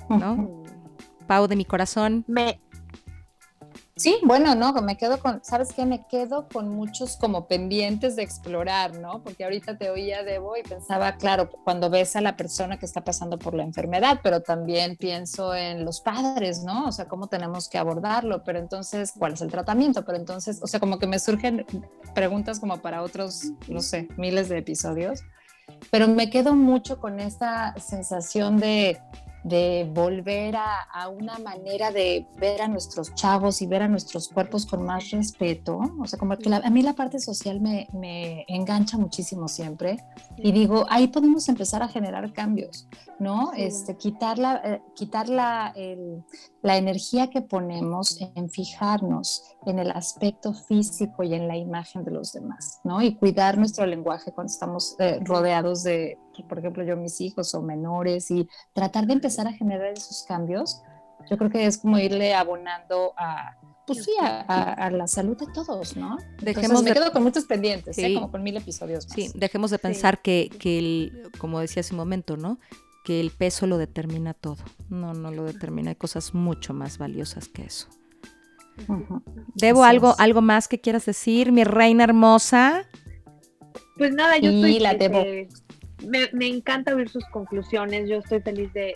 ¿no? Pau de mi corazón, Me, Sí, bueno, no, me quedo con, ¿sabes qué? Me quedo con muchos como pendientes de explorar, ¿no? Porque ahorita te oía Debo y pensaba, claro, cuando ves a la persona que está pasando por la enfermedad, pero también pienso en los padres, ¿no? O sea, cómo tenemos que abordarlo, pero entonces, ¿cuál es el tratamiento? Pero entonces, o sea, como que me surgen preguntas como para otros, no sé, miles de episodios, pero me quedo mucho con esta sensación de de volver a, una manera de ver a nuestros chavos y ver a nuestros cuerpos con más respeto. O sea, como que a mí la parte social me, me engancha muchísimo siempre y digo, ahí podemos empezar a generar cambios, ¿no? Este, quitar la, eh, quitar la, la energía que ponemos en fijarnos en el aspecto físico y en la imagen de los demás, ¿no? Y cuidar nuestro lenguaje cuando estamos eh, rodeados de, por ejemplo, yo, mis hijos o menores y tratar de empezar a generar esos cambios, yo creo que es como irle abonando a, pues sí, a, la salud de todos, ¿no? Dejemos me quedo con muchos pendientes, ¿eh? como con mil episodios. Sí, dejemos de pensar que, que el, como decía hace un momento, ¿no? Que el peso lo determina todo. No, no lo determina. Hay cosas mucho más valiosas que eso. ¿Debo algo, algo más que quieras decir, mi reina hermosa? Pues nada, yo estoy, la debo. Me, encanta oír sus conclusiones. Yo estoy feliz de,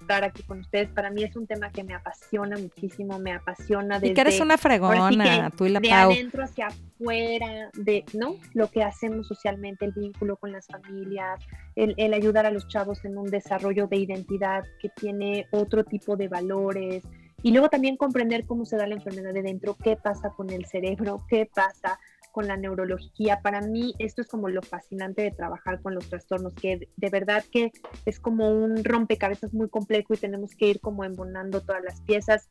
estar aquí con ustedes. Para mí es un tema que me apasiona muchísimo, me apasiona desde... Y que eres una fregona, tú y la De adentro hacia afuera, de, ¿no? Lo que hacemos socialmente, el vínculo con las familias, el, el ayudar a los chavos en un desarrollo de identidad que tiene otro tipo de valores. Y luego también comprender cómo se da la enfermedad de dentro, qué pasa con el cerebro, qué pasa con la neurología. Para mí esto es como lo fascinante de trabajar con los trastornos, que de verdad que es como un rompecabezas muy complejo y tenemos que ir como embonando todas las piezas.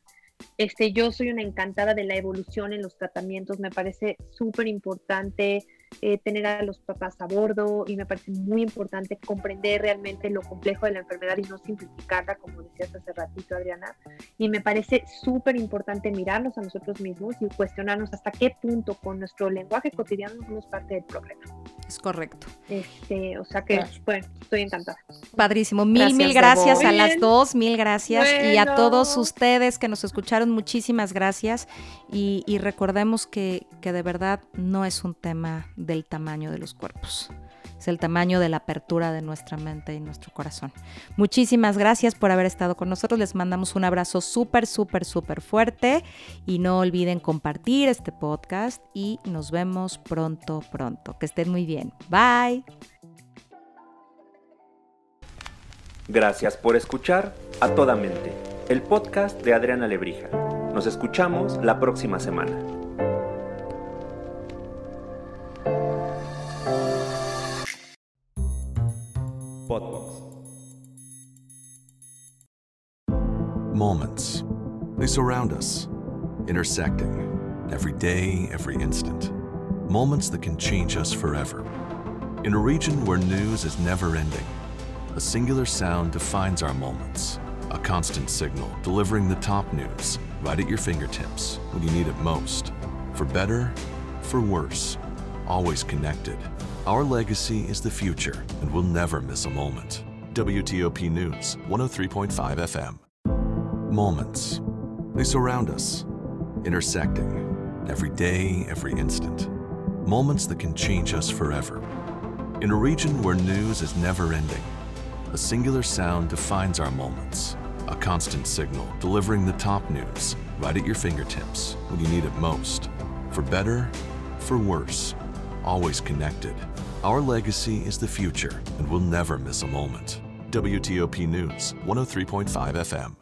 Este, yo soy una encantada de la evolución en los tratamientos, me parece súper importante eh, tener a los papás a bordo y me parece muy importante comprender realmente lo complejo de la enfermedad y no simplificarla, como decías hace ratito, Adriana. Y me parece súper importante mirarnos a nosotros mismos y cuestionarnos hasta qué punto con nuestro lenguaje cotidiano somos parte del problema. Es correcto. Este, o sea que, bueno, estoy encantada. Padrísimo. Mil, mil gracias a las dos, mil gracias. Y a todos ustedes que nos escucharon, muchísimas gracias. Y, recordemos que, que de verdad no es un tema del tamaño de los cuerpos. Es el tamaño de la apertura de nuestra mente y nuestro corazón. Muchísimas gracias por haber estado con nosotros. Les mandamos un abrazo súper, súper, súper fuerte. Y no olviden compartir este podcast. Y nos vemos pronto, pronto. Que estén muy bien. Bye. Gracias por escuchar a toda mente, el podcast de Adriana Lebrija. Nos escuchamos la próxima semana. Moments. They surround us, intersecting every day, every instant. Moments that can change us forever. In a region where news is never ending, a singular sound defines our moments. A constant signal delivering the top news right at your fingertips when you need it most. For better, for worse, always connected. Our legacy is the future, and we'll never miss a moment. WTOP News, 103.5 FM. Moments. They surround us, intersecting every day, every instant. Moments that can change us forever. In a region where news is never ending, a singular sound defines our moments. A constant signal delivering the top news right at your fingertips when you need it most. For better, for worse, always connected. Our legacy is the future, and we'll never miss a moment. WTOP News, 103.5 FM.